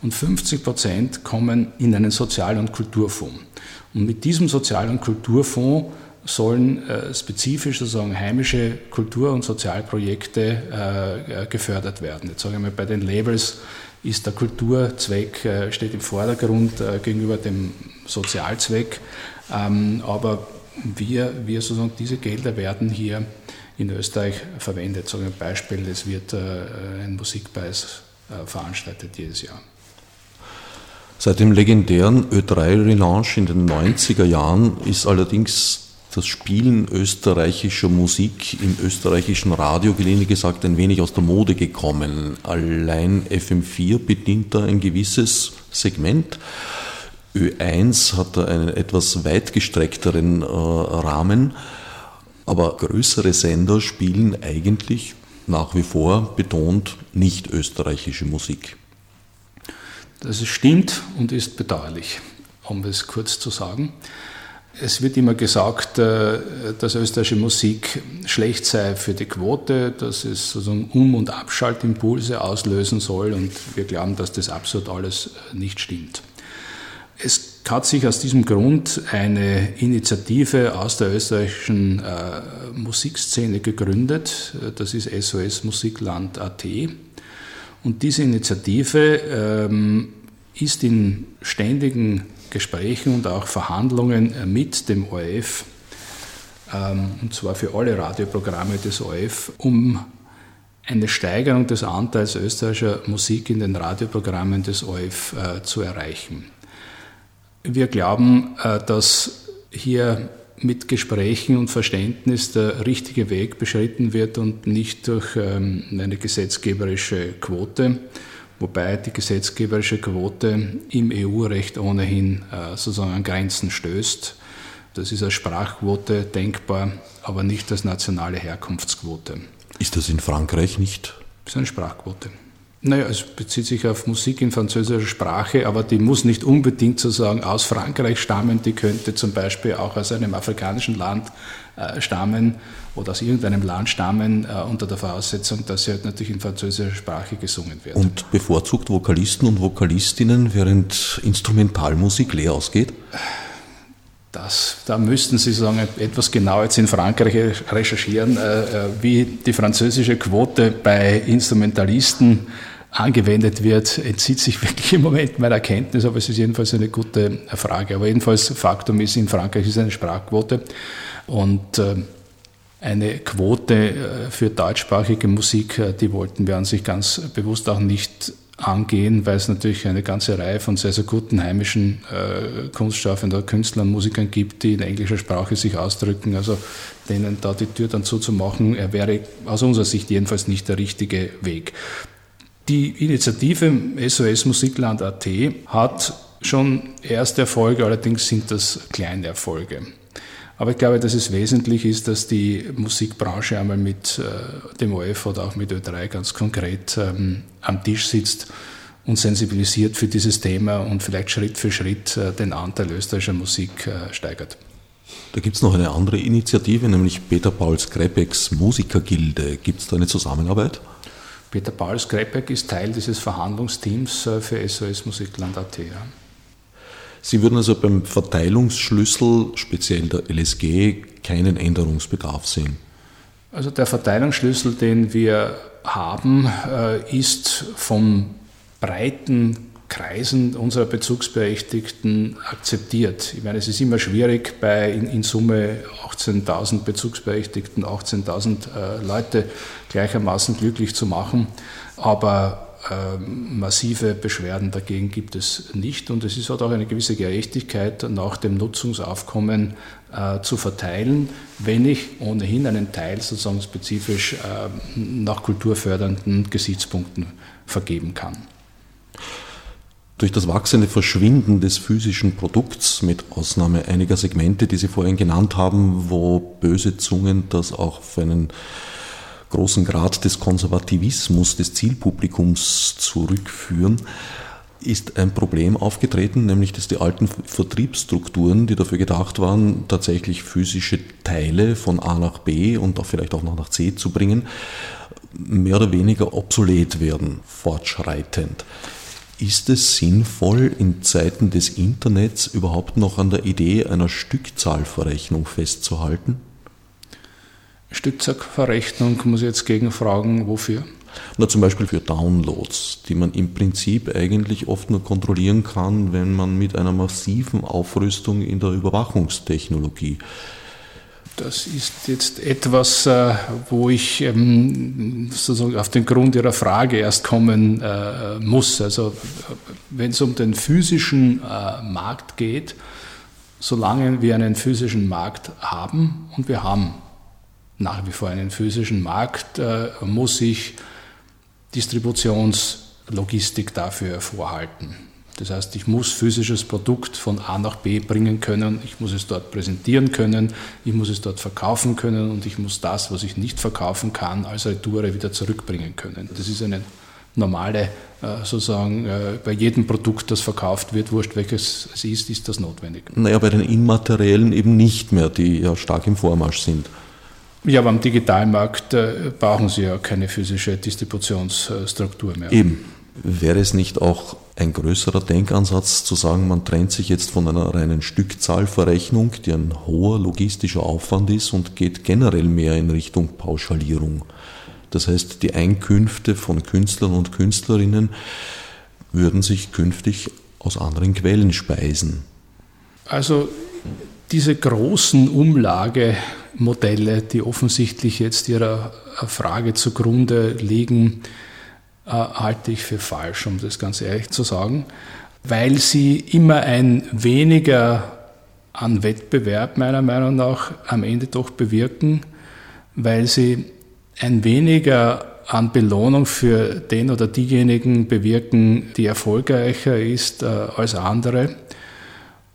und 50 Prozent kommen in einen Sozial- und Kulturfonds. Und mit diesem Sozial- und Kulturfonds sollen äh, spezifisch sozusagen heimische Kultur- und Sozialprojekte äh, gefördert werden. Jetzt sage ich mal bei den Labels ist der Kulturzweck, äh, steht im Vordergrund äh, gegenüber dem Sozialzweck. Ähm, aber wir, wir sozusagen, diese Gelder werden hier in Österreich verwendet. So ein Beispiel, es wird äh, ein Musikpreis veranstaltet jedes Jahr. Seit dem legendären Ö3-Relaunch in den 90er Jahren ist allerdings das Spielen österreichischer Musik im österreichischen Radio, gelinde gesagt, ein wenig aus der Mode gekommen. Allein FM4 bedient da ein gewisses Segment. Ö1 hat da einen etwas weit gestreckteren äh, Rahmen, aber größere Sender spielen eigentlich nach wie vor betont nicht österreichische Musik. Das stimmt und ist bedauerlich, um es kurz zu sagen. Es wird immer gesagt, äh, dass österreichische Musik schlecht sei für die Quote, dass es sozusagen Um- und Abschaltimpulse auslösen soll und wir glauben, dass das absolut alles äh, nicht stimmt. Es hat sich aus diesem Grund eine Initiative aus der österreichischen äh, Musikszene gegründet, das ist SOS Musikland AT. Und diese Initiative ähm, ist in ständigen Gesprächen und auch Verhandlungen mit dem ORF, ähm, und zwar für alle Radioprogramme des ORF, um eine Steigerung des Anteils österreichischer Musik in den Radioprogrammen des ORF äh, zu erreichen. Wir glauben, äh, dass hier mit Gesprächen und Verständnis der richtige Weg beschritten wird und nicht durch ähm, eine gesetzgeberische Quote wobei die gesetzgeberische Quote im EU-Recht ohnehin äh, sozusagen an Grenzen stößt. Das ist als Sprachquote denkbar, aber nicht als nationale Herkunftsquote. Ist das in Frankreich nicht? Das ist eine Sprachquote. Naja, es bezieht sich auf Musik in französischer Sprache, aber die muss nicht unbedingt sozusagen aus Frankreich stammen. Die könnte zum Beispiel auch aus einem afrikanischen Land äh, stammen oder aus irgendeinem Land stammen, äh, unter der Voraussetzung, dass sie halt natürlich in französischer Sprache gesungen wird. Und bevorzugt Vokalisten und Vokalistinnen, während Instrumentalmusik leer ausgeht? Das, da müssten Sie sagen, etwas genauer jetzt in Frankreich recherchieren, äh, wie die französische Quote bei Instrumentalisten angewendet wird, entzieht sich wirklich im Moment meiner Kenntnis, aber es ist jedenfalls eine gute Frage. Aber jedenfalls Faktum ist, in Frankreich ist eine Sprachquote und äh, eine Quote äh, für deutschsprachige Musik, äh, die wollten wir an sich ganz bewusst auch nicht angehen, weil es natürlich eine ganze Reihe von sehr, sehr guten heimischen äh, Kunstschaffenden, Künstlern, Musikern gibt, die in englischer Sprache sich ausdrücken. Also denen da die Tür dann zuzumachen, er wäre aus unserer Sicht jedenfalls nicht der richtige Weg. Die Initiative SOS Musikland.at hat schon erste Erfolge, allerdings sind das kleine Erfolge. Aber ich glaube, dass es wesentlich ist, dass die Musikbranche einmal mit äh, dem OF oder auch mit Ö3 ganz konkret ähm, am Tisch sitzt und sensibilisiert für dieses Thema und vielleicht Schritt für Schritt äh, den Anteil österreichischer Musik äh, steigert. Da gibt es noch eine andere Initiative, nämlich Peter Paul Skrepeks Musikergilde. Gibt es da eine Zusammenarbeit? Peter Paul Skrepek ist Teil dieses Verhandlungsteams äh, für SOS Musikland.at. Ja. Sie würden also beim Verteilungsschlüssel, speziell der LSG, keinen Änderungsbedarf sehen? Also der Verteilungsschlüssel, den wir haben, äh, ist von breiten Kreisen unserer Bezugsberechtigten akzeptiert. Ich meine, es ist immer schwierig, bei in, in Summe 18.000 Bezugsberechtigten 18.000 äh, Leute gleichermaßen glücklich zu machen, aber massive Beschwerden dagegen gibt es nicht und es ist halt auch eine gewisse Gerechtigkeit nach dem Nutzungsaufkommen äh, zu verteilen, wenn ich ohnehin einen Teil sozusagen spezifisch äh, nach kulturfördernden Gesichtspunkten vergeben kann. Durch das wachsende Verschwinden des physischen Produkts, mit Ausnahme einiger Segmente, die Sie vorhin genannt haben, wo böse Zungen das auch für einen großen Grad des Konservativismus des Zielpublikums zurückführen, ist ein Problem aufgetreten, nämlich dass die alten Vertriebsstrukturen, die dafür gedacht waren, tatsächlich physische Teile von A nach B und auch vielleicht auch noch nach C zu bringen, mehr oder weniger obsolet werden, fortschreitend. Ist es sinnvoll, in Zeiten des Internets überhaupt noch an der Idee einer Stückzahlverrechnung festzuhalten? Stückzahlverrechnung muss ich jetzt gegenfragen, wofür? Na, zum Beispiel für Downloads, die man im Prinzip eigentlich oft nur kontrollieren kann, wenn man mit einer massiven Aufrüstung in der Überwachungstechnologie das ist jetzt etwas, äh, wo ich ähm, sozusagen auf den Grund Ihrer Frage erst kommen äh, muss. Also wenn es um den physischen äh, Markt geht, solange wir einen physischen Markt haben und wir haben nach wie vor einen physischen Markt, äh, muss ich Distributionslogistik dafür vorhalten. Das heißt, ich muss physisches Produkt von A nach B bringen können, ich muss es dort präsentieren können, ich muss es dort verkaufen können und ich muss das, was ich nicht verkaufen kann, als Retoure wieder zurückbringen können. Das ist eine normale, äh, sozusagen, äh, bei jedem Produkt, das verkauft wird, wurscht welches es ist, ist das notwendig. Naja, bei den Immateriellen eben nicht mehr, die ja stark im Vormarsch sind. Ja, aber am Digitalmarkt äh, brauchen Sie ja keine physische Distributionsstruktur mehr. Eben. Wäre es nicht auch ein größerer Denkansatz zu sagen, man trennt sich jetzt von einer reinen Stückzahlverrechnung, die ein hoher logistischer Aufwand ist und geht generell mehr in Richtung Pauschalierung? Das heißt, die Einkünfte von Künstlern und Künstlerinnen würden sich künftig aus anderen Quellen speisen. Also diese großen Umlagemodelle, die offensichtlich jetzt Ihrer Frage zugrunde liegen, äh, halte ich für falsch, um das ganz ehrlich zu sagen, weil sie immer ein weniger an Wettbewerb meiner Meinung nach am Ende doch bewirken, weil sie ein weniger an Belohnung für den oder diejenigen bewirken, die erfolgreicher ist äh, als andere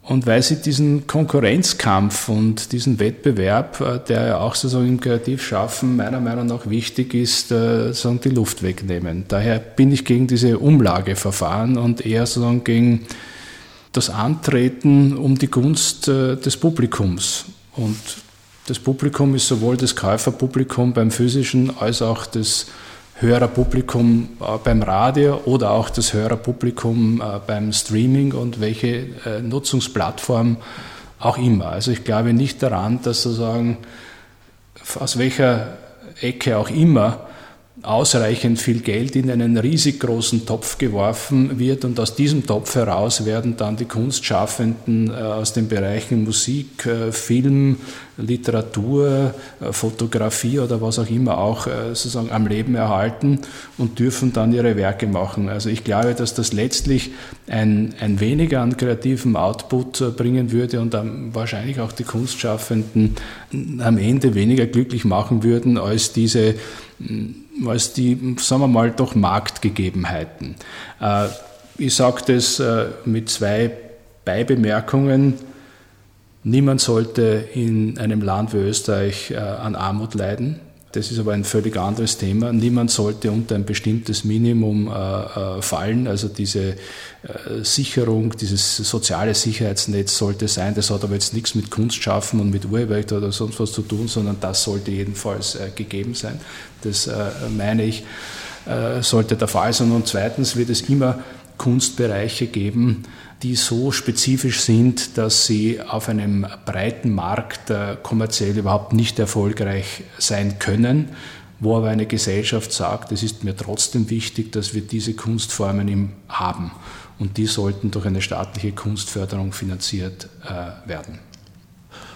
und weil sie diesen Konkurrenzkampf und diesen Wettbewerb, äh, der ja auch sozusagen im Kreativschaffen meiner Meinung nach wichtig ist, äh, sozusagen die Luft wegnehmen. Daher bin ich gegen diese Umlageverfahren und eher sozusagen gegen das Antreten um die Gunst äh, des Publikums. Und das Publikum ist sowohl das Käuferpublikum beim physischen als auch das Hörerpublikum äh, beim Radio oder auch das Hörerpublikum äh, beim Streaming und welche äh, Nutzungsplattform auch immer. Also ich glaube nicht daran, dass sozusagen aus welcher Ecke auch immer ausreichend viel Geld in einen riesig großen Topf geworfen wird und aus diesem Topf heraus werden dann die Kunstschaffenden äh, aus den Bereichen Musik, äh, Film, Literatur, äh, Fotografie oder was auch immer auch sozusagen am Leben erhalten und dürfen dann ihre Werke machen. Also ich glaube, dass das letztlich ein, ein weniger an kreativem Output bringen würde und wahrscheinlich auch die Kunstschaffenden am Ende weniger glücklich machen würden als diese als die, sagen wir mal, doch Marktgegebenheiten. Äh, ich sage das äh, mit zwei Beibemerkungen. Niemand sollte in einem Land wie Österreich äh, an Armut leiden. Das ist aber ein völlig anderes Thema. Niemand sollte unter ein bestimmtes Minimum äh, äh, fallen. Also diese äh, Sicherung, dieses soziale Sicherheitsnetz sollte sein. Das hat aber jetzt nichts mit Kunstschaffen und mit Urheberrecht oder sonst was zu tun, sondern das sollte jedenfalls äh, gegeben sein. Das äh, meine ich, äh, sollte der Fall sein. Und zweitens wird es immer Kunstbereiche geben, die so spezifisch sind, dass sie auf einem breiten Markt äh, kommerziell überhaupt nicht erfolgreich sein können, wo aber eine Gesellschaft sagt, es ist mir trotzdem wichtig, dass wir diese Kunstformen haben und die sollten durch eine staatliche Kunstförderung finanziert äh, werden.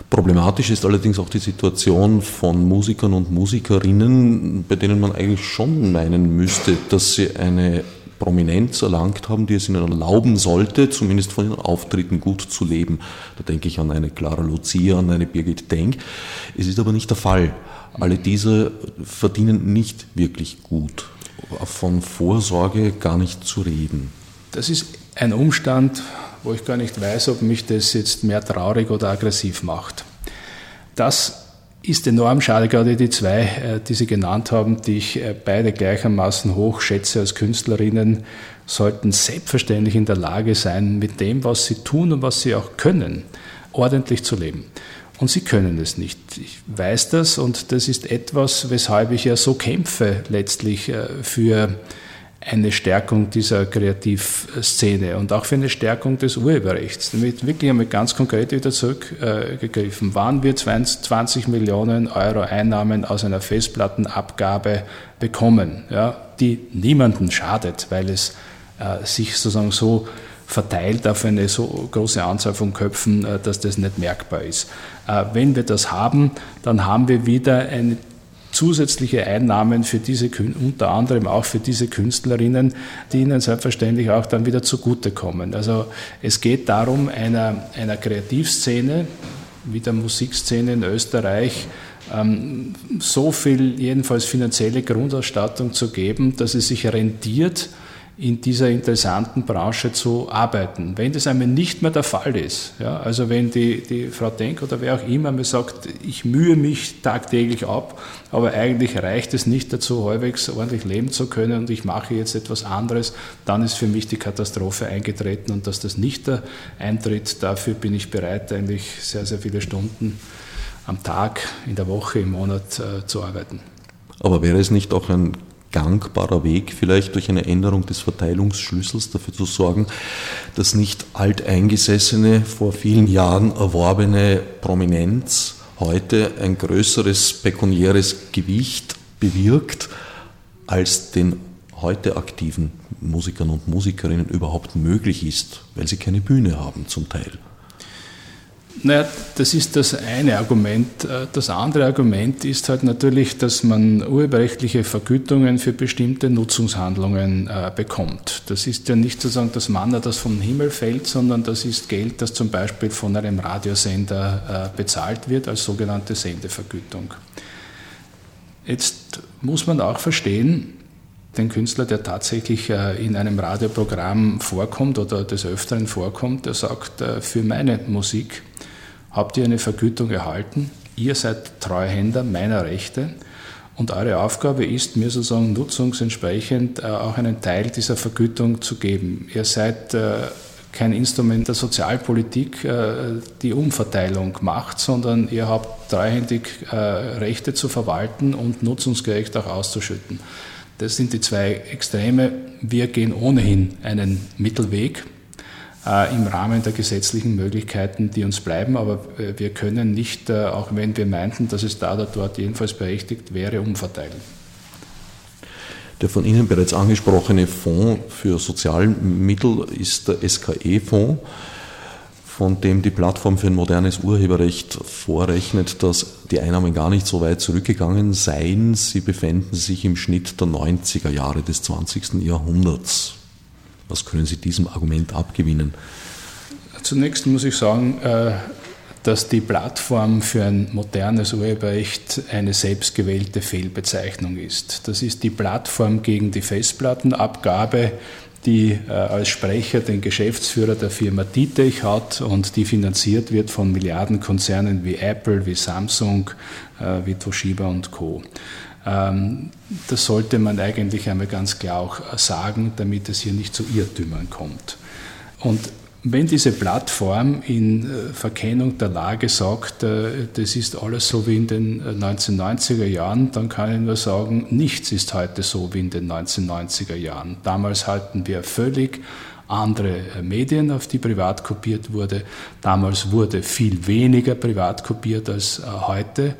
Problematisch ist allerdings auch die Situation von Musikern und Musikerinnen, bei denen man eigentlich schon meinen müsste, dass sie eine Prominenz erlangt haben, die es ihnen erlauben sollte, zumindest von ihren Auftritten gut zu leben. Da denke ich an eine Clara Lucia, an eine Birgit Denk. Es ist aber nicht der Fall. Alle diese verdienen nicht wirklich gut. Von Vorsorge gar nicht zu reden. Das ist ein Umstand, wo ich gar nicht weiß, ob mich das jetzt mehr traurig oder aggressiv macht. Das ist enorm schade, gerade die zwei, äh, die Sie genannt haben, die ich äh, beide gleichermaßen hoch schätze als Künstlerinnen, sollten selbstverständlich in der Lage sein, mit dem, was sie tun und was sie auch können, ordentlich zu leben. Und sie können es nicht. Ich weiß das und das ist etwas, weshalb ich ja so kämpfe letztlich äh, für eine Stärkung dieser Kreativszene und auch für eine Stärkung des Urheberrechts. Damit wirklich einmal ganz konkret wieder zurückgegriffen. Wann wir 20 Millionen Euro Einnahmen aus einer Festplattenabgabe bekommen, ja, die niemanden schadet, weil es äh, sich sozusagen so verteilt auf eine so große Anzahl von Köpfen, äh, dass das nicht merkbar ist. Äh, wenn wir das haben, dann haben wir wieder eine zusätzliche Einnahmen für diese, unter anderem auch für diese Künstlerinnen, die ihnen selbstverständlich auch dann wieder zugutekommen. Also es geht darum, einer, einer Kreativszene, wie der Musikszene in Österreich, ähm, so viel jedenfalls finanzielle Grundausstattung zu geben, dass es sich rentiert, in dieser interessanten Branche zu arbeiten. Wenn das einmal nicht mehr der Fall ist, ja, also wenn die, die Frau Denk oder wer auch immer mir sagt, ich mühe mich tagtäglich ab, aber eigentlich reicht es nicht dazu, halbwegs ordentlich leben zu können und ich mache jetzt etwas anderes, dann ist für mich die Katastrophe eingetreten und dass das nicht eintritt, dafür bin ich bereit, eigentlich sehr, sehr viele Stunden am Tag, in der Woche, im Monat äh, zu arbeiten. Aber wäre es nicht auch ein gangbarer Weg, vielleicht durch eine Änderung des Verteilungsschlüssels dafür zu sorgen, dass nicht alteingesessene, vor vielen Jahren erworbene Prominenz heute ein größeres pekuniäres Gewicht bewirkt, als den heute aktiven Musikern und Musikerinnen überhaupt möglich ist, weil sie keine Bühne haben zum Teil. Naja, das ist das eine Argument. Äh, das andere Argument ist halt natürlich, dass man urheberrechtliche Vergütungen für bestimmte Nutzungshandlungen äh, bekommt. Das ist ja nicht sozusagen das Manna, das vom Himmel fällt, sondern das ist Geld, das zum Beispiel von einem Radiosender äh, bezahlt wird als sogenannte Sendevergütung. Jetzt muss man auch verstehen, den Künstler, der tatsächlich in einem Radioprogramm vorkommt oder des Öfteren vorkommt, der sagt, für meine Musik habt ihr eine Vergütung erhalten. Ihr seid Treuhänder meiner Rechte und eure Aufgabe ist, mir sozusagen nutzungsentsprechend äh, auch einen Teil dieser Vergütung zu geben. Ihr seid äh, kein Instrument der Sozialpolitik, äh, die Umverteilung macht, sondern ihr habt treuhändig Rechte zu verwalten und nutzungsgerecht auch auszuschütten. Das sind die zwei Extreme. Wir gehen ohnehin einen Mittelweg äh, im Rahmen der gesetzlichen Möglichkeiten, die uns bleiben. Aber äh, wir können nicht, äh, auch wenn wir meinten, dass es da oder dort jedenfalls berechtigt wäre, umverteilen. Der von Ihnen bereits angesprochene Fonds für Sozialmittel ist der SKE-Fonds, von dem die Plattform für ein modernes Urheberrecht vorrechnet, dass die Einnahmen gar nicht so weit zurückgegangen seien. Sie befänden sich im Schnitt der 90er Jahre des 20. Jahrhunderts. Was können Sie diesem Argument abgewinnen? Zunächst muss ich sagen, äh, dass die Plattform für ein modernes Urheberrecht eine selbstgewählte Fehlbezeichnung ist. Das ist die Plattform gegen die Festplattenabgabe, die äh, als Sprecher den Geschäftsführer der Firma Ditech hat und die finanziert wird von Milliardenkonzernen wie Apple, wie Samsung, äh, wie Toshiba und Co. Ähm, das sollte man eigentlich einmal ganz klar auch sagen, damit es hier nicht zu Irrtümern kommt. Und wenn diese Plattform in äh, Verkennung der Lage sagt, äh, das ist alles so wie in den 1990er äh, Jahren, dann kann ich nur sagen, nichts ist heute so wie in den 1990er Jahren. Damals hatten wir völlig andere Medien, auf die privat kopiert wurde. Damals wurde viel weniger privat kopiert als heute.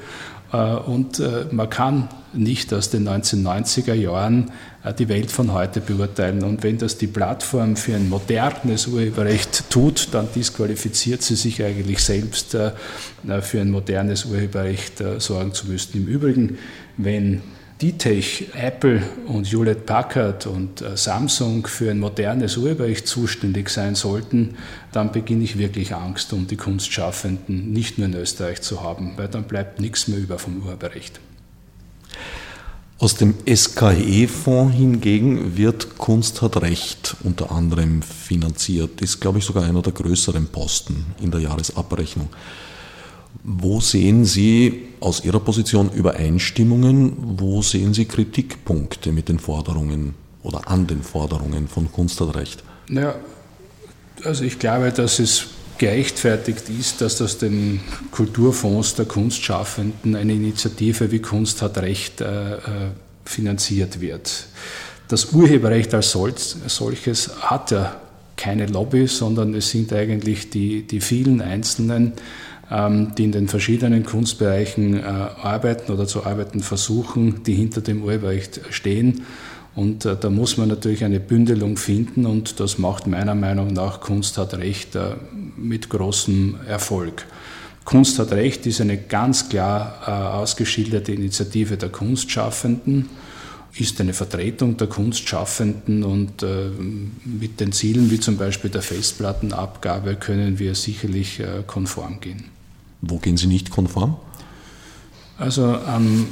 Und man kann nicht aus den 1990er Jahren äh, die Welt von heute beurteilen. Und wenn das die Plattform für ein modernes Urheberrecht tut, dann disqualifiziert sie sich eigentlich selbst, äh, für ein modernes Urheberrecht äh, sorgen zu müssen. Im Übrigen, wenn Ditech, Apple und Hewlett Packard und Samsung für ein modernes Urheberrecht zuständig sein sollten, dann beginne ich wirklich Angst um die Kunstschaffenden, nicht nur in Österreich zu haben, weil dann bleibt nichts mehr über vom Urheberrecht. Aus dem SKE-Fonds hingegen wird Kunst hat Recht unter anderem finanziert. Ist, glaube ich, sogar einer der größeren Posten in der Jahresabrechnung. Wo sehen Sie aus Ihrer Position Übereinstimmungen? Wo sehen Sie Kritikpunkte mit den Forderungen oder an den Forderungen von Kunst hat Recht? Ja, also ich glaube, dass es gerechtfertigt ist, dass aus den Kulturfonds der Kunstschaffenden eine Initiative wie Kunst hat Recht äh, äh, finanziert wird. Das Urheberrecht als solches hat ja keine Lobby, sondern es sind eigentlich die, die vielen Einzelnen, die in den verschiedenen Kunstbereichen äh, arbeiten oder zu arbeiten versuchen, die hinter dem Urheberrecht stehen und äh, da muss man natürlich eine Bündelung finden und das macht meiner Meinung nach Kunst hat Recht äh, mit großem Erfolg. Kunst hat Recht ist eine ganz klar ausgeschilderte Initiative der Kunstschaffenden, ist eine Vertretung der Kunstschaffenden und äh, mit den Zielen wie zum Beispiel der Festplattenabgabe können wir sicherlich äh, konform gehen. Wo gehen Sie nicht konform? Also am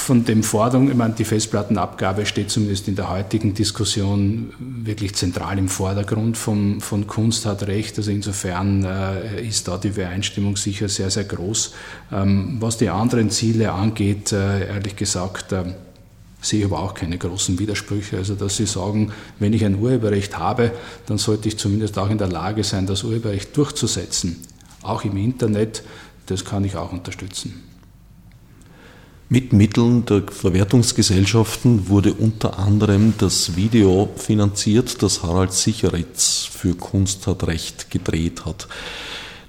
von dem Forderung, ich meine, die Festplattenabgabe steht zumindest in der heutigen Diskussion wirklich zentral im Vordergrund vom, von Kunst hat Recht. Also insofern äh, ist da die Übereinstimmung sicher sehr, sehr groß. Ähm, was die anderen Ziele angeht, äh, ehrlich gesagt, äh, sehe ich aber auch keine großen Widersprüche. Also, dass Sie sagen, wenn ich ein Urheberrecht habe, dann sollte ich zumindest auch in der Lage sein, das Urheberrecht durchzusetzen. Auch im Internet, das kann ich auch unterstützen. Mit Mitteln der Verwertungsgesellschaften wurde unter anderem das Video finanziert, das Harald Sicheritz für Kunst hat Recht gedreht hat.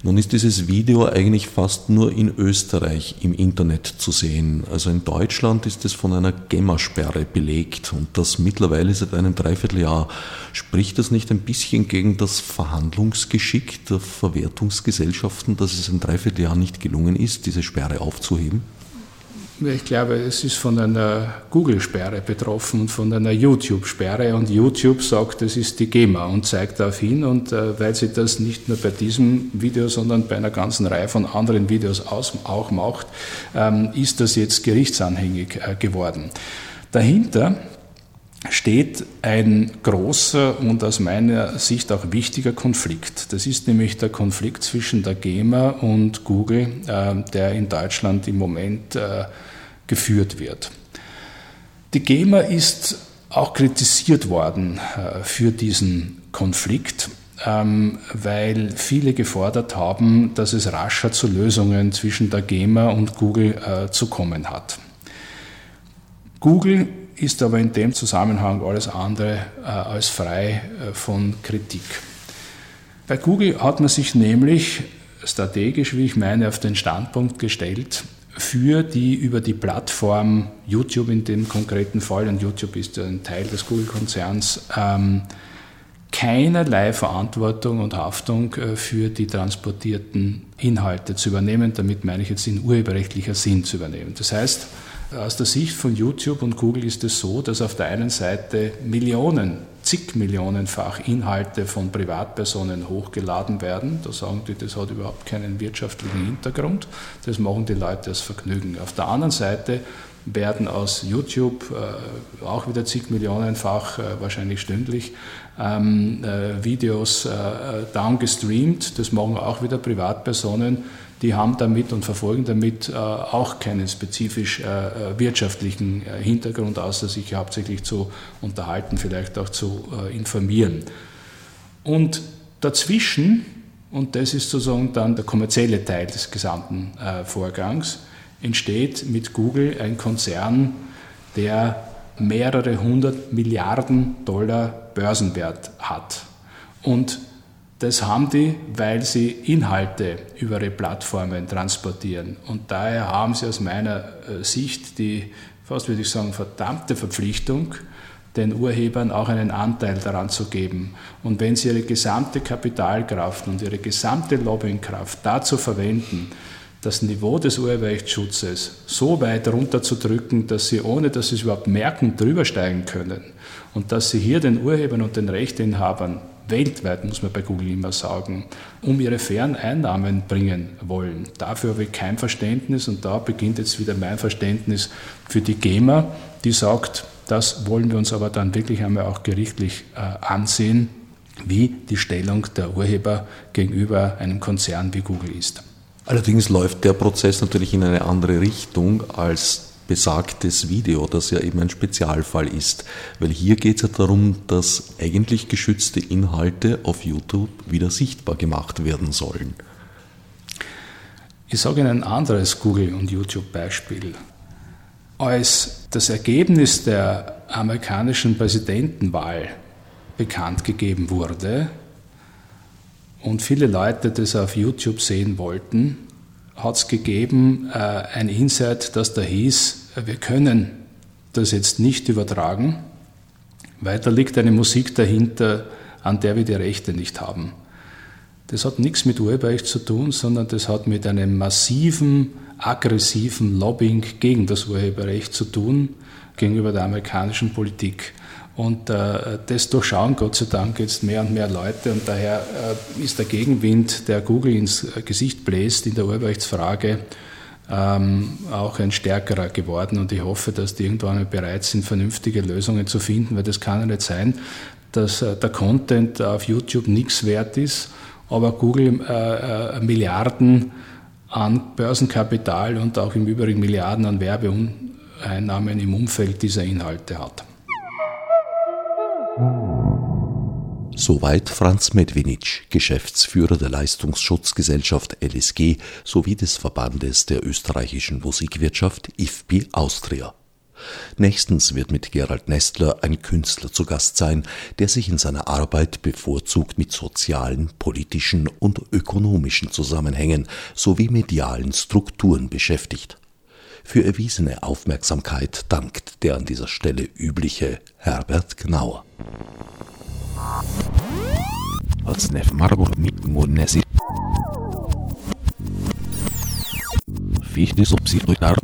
Nun ist dieses Video eigentlich fast nur in Österreich im Internet zu sehen. Also in Deutschland ist es von einer GEMA-Sperre belegt und das mittlerweile seit einem Dreivierteljahr. Spricht das nicht ein bisschen gegen das Verhandlungsgeschick der Verwertungsgesellschaften, dass es ein Dreivierteljahr nicht gelungen ist, diese Sperre aufzuheben? Ich glaube, es ist von einer Google-Sperre betroffen und von einer YouTube-Sperre. Und YouTube sagt, es ist die GEMA und zeigt darauf hin. Und äh, weil sie das nicht nur bei diesem Video, sondern bei einer ganzen Reihe von anderen Videos aus, auch macht, ähm, ist das jetzt gerichtsanhängig äh, geworden. Dahinter steht ein großer und aus meiner Sicht auch wichtiger Konflikt. Das ist nämlich der Konflikt zwischen der GEMA und Google, äh, der in Deutschland im Moment äh, geführt wird. Die GEMA ist auch kritisiert worden äh, für diesen Konflikt, ähm, weil viele gefordert haben, dass es rascher zu Lösungen zwischen der GEMA und Google äh, zu kommen hat. Google ist aber in dem Zusammenhang alles andere äh, als frei von Kritik. Bei Google hat man sich nämlich strategisch, wie ich meine, auf den Standpunkt gestellt, für die über die Plattform YouTube in dem konkreten Fall, und YouTube ist ein Teil des Google-Konzerns, ähm, keinerlei Verantwortung und Haftung äh, für die transportierten Inhalte zu übernehmen. Damit meine ich jetzt in urheberrechtlicher Sinn zu übernehmen. Das heißt, aus der Sicht von YouTube und Google ist es so, dass auf der einen Seite Millionen, zig Millionenfach Inhalte von Privatpersonen hochgeladen werden. Da sagen die, das hat überhaupt keinen wirtschaftlichen Hintergrund. Das machen die Leute als Vergnügen. Auf der anderen Seite werden aus YouTube äh, auch wieder zig Millionenfach, äh, wahrscheinlich stündlich, ähm, äh, Videos äh, downgestreamt. Das machen auch wieder Privatpersonen. Die haben damit und verfolgen damit äh, auch keinen spezifisch äh, wirtschaftlichen Hintergrund, außer sich hauptsächlich zu unterhalten, vielleicht auch zu informieren. Und dazwischen, und das ist sozusagen dann der kommerzielle Teil des gesamten Vorgangs, entsteht mit Google ein Konzern, der mehrere hundert Milliarden Dollar Börsenwert hat. Und das haben die, weil sie Inhalte über ihre Plattformen transportieren. Und daher haben sie aus meiner äh, Sicht die, fast würde ich sagen, verdammte Verpflichtung, den Urhebern auch einen Anteil daran zu geben. Und wenn sie ihre gesamte Kapitalkraft und ihre gesamte Lobbyingkraft dazu verwenden, das Niveau des Urheberrechtsschutzes so weit runterzudrücken, dass sie, ohne dass sie es überhaupt merken, drüber steigen können. Und dass sie hier den Urhebern und den Rechteinhabern weltweit, muss man bei Google immer sagen, um ihre fairen Einnahmen bringen wollen. Dafür habe ich kein Verständnis und da beginnt jetzt wieder mein Verständnis für die GEMA, die sagt, das wollen wir uns aber dann wirklich einmal auch gerichtlich äh, ansehen, wie die Stellung der Urheber gegenüber einem Konzern wie Google ist. Allerdings läuft der Prozess natürlich in eine andere Richtung als besagtes Video, das ja eben ein Spezialfall ist. Weil hier geht es ja darum, dass eigentlich geschützte Inhalte auf YouTube wieder sichtbar gemacht werden sollen. Ich sage Ihnen ein anderes Google- und YouTube-Beispiel. Als das Ergebnis der amerikanischen Präsidentenwahl bekannt gegeben wurde, und viele Leute das auf YouTube sehen wollten, hat es gegeben äh, ein Insight, das da hieß, wir können das jetzt nicht übertragen, weil da liegt eine Musik dahinter, an der wir die Rechte nicht haben. Das hat nichts mit Urheberrecht zu tun, sondern das hat mit einem massiven, aggressiven Lobbying gegen das Urheberrecht zu tun, gegenüber der amerikanischen Politik. Und äh, das durchschauen Gott sei Dank jetzt mehr und mehr Leute und daher äh, ist der Gegenwind, der Google ins Gesicht bläst in der Urheberrechtsfrage, ähm, auch ein stärkerer geworden und ich hoffe, dass die irgendwann bereit sind, vernünftige Lösungen zu finden, weil das kann ja nicht sein, dass äh, der Content auf YouTube nichts wert ist, aber Google äh, äh, Milliarden an Börsenkapital und auch im Übrigen Milliarden an Werbeeinnahmen im Umfeld dieser Inhalte hat. Soweit Franz Medwinic, Geschäftsführer der Leistungsschutzgesellschaft LSG sowie des Verbandes der österreichischen Musikwirtschaft IFPI Austria. Nächstens wird mit Gerald Nestler ein Künstler zu Gast sein, der sich in seiner Arbeit bevorzugt mit sozialen, politischen und ökonomischen Zusammenhängen sowie medialen Strukturen beschäftigt. Für erwiesene Aufmerksamkeit dankt der an dieser Stelle übliche Herbert Gnauer. Fichte subsidiar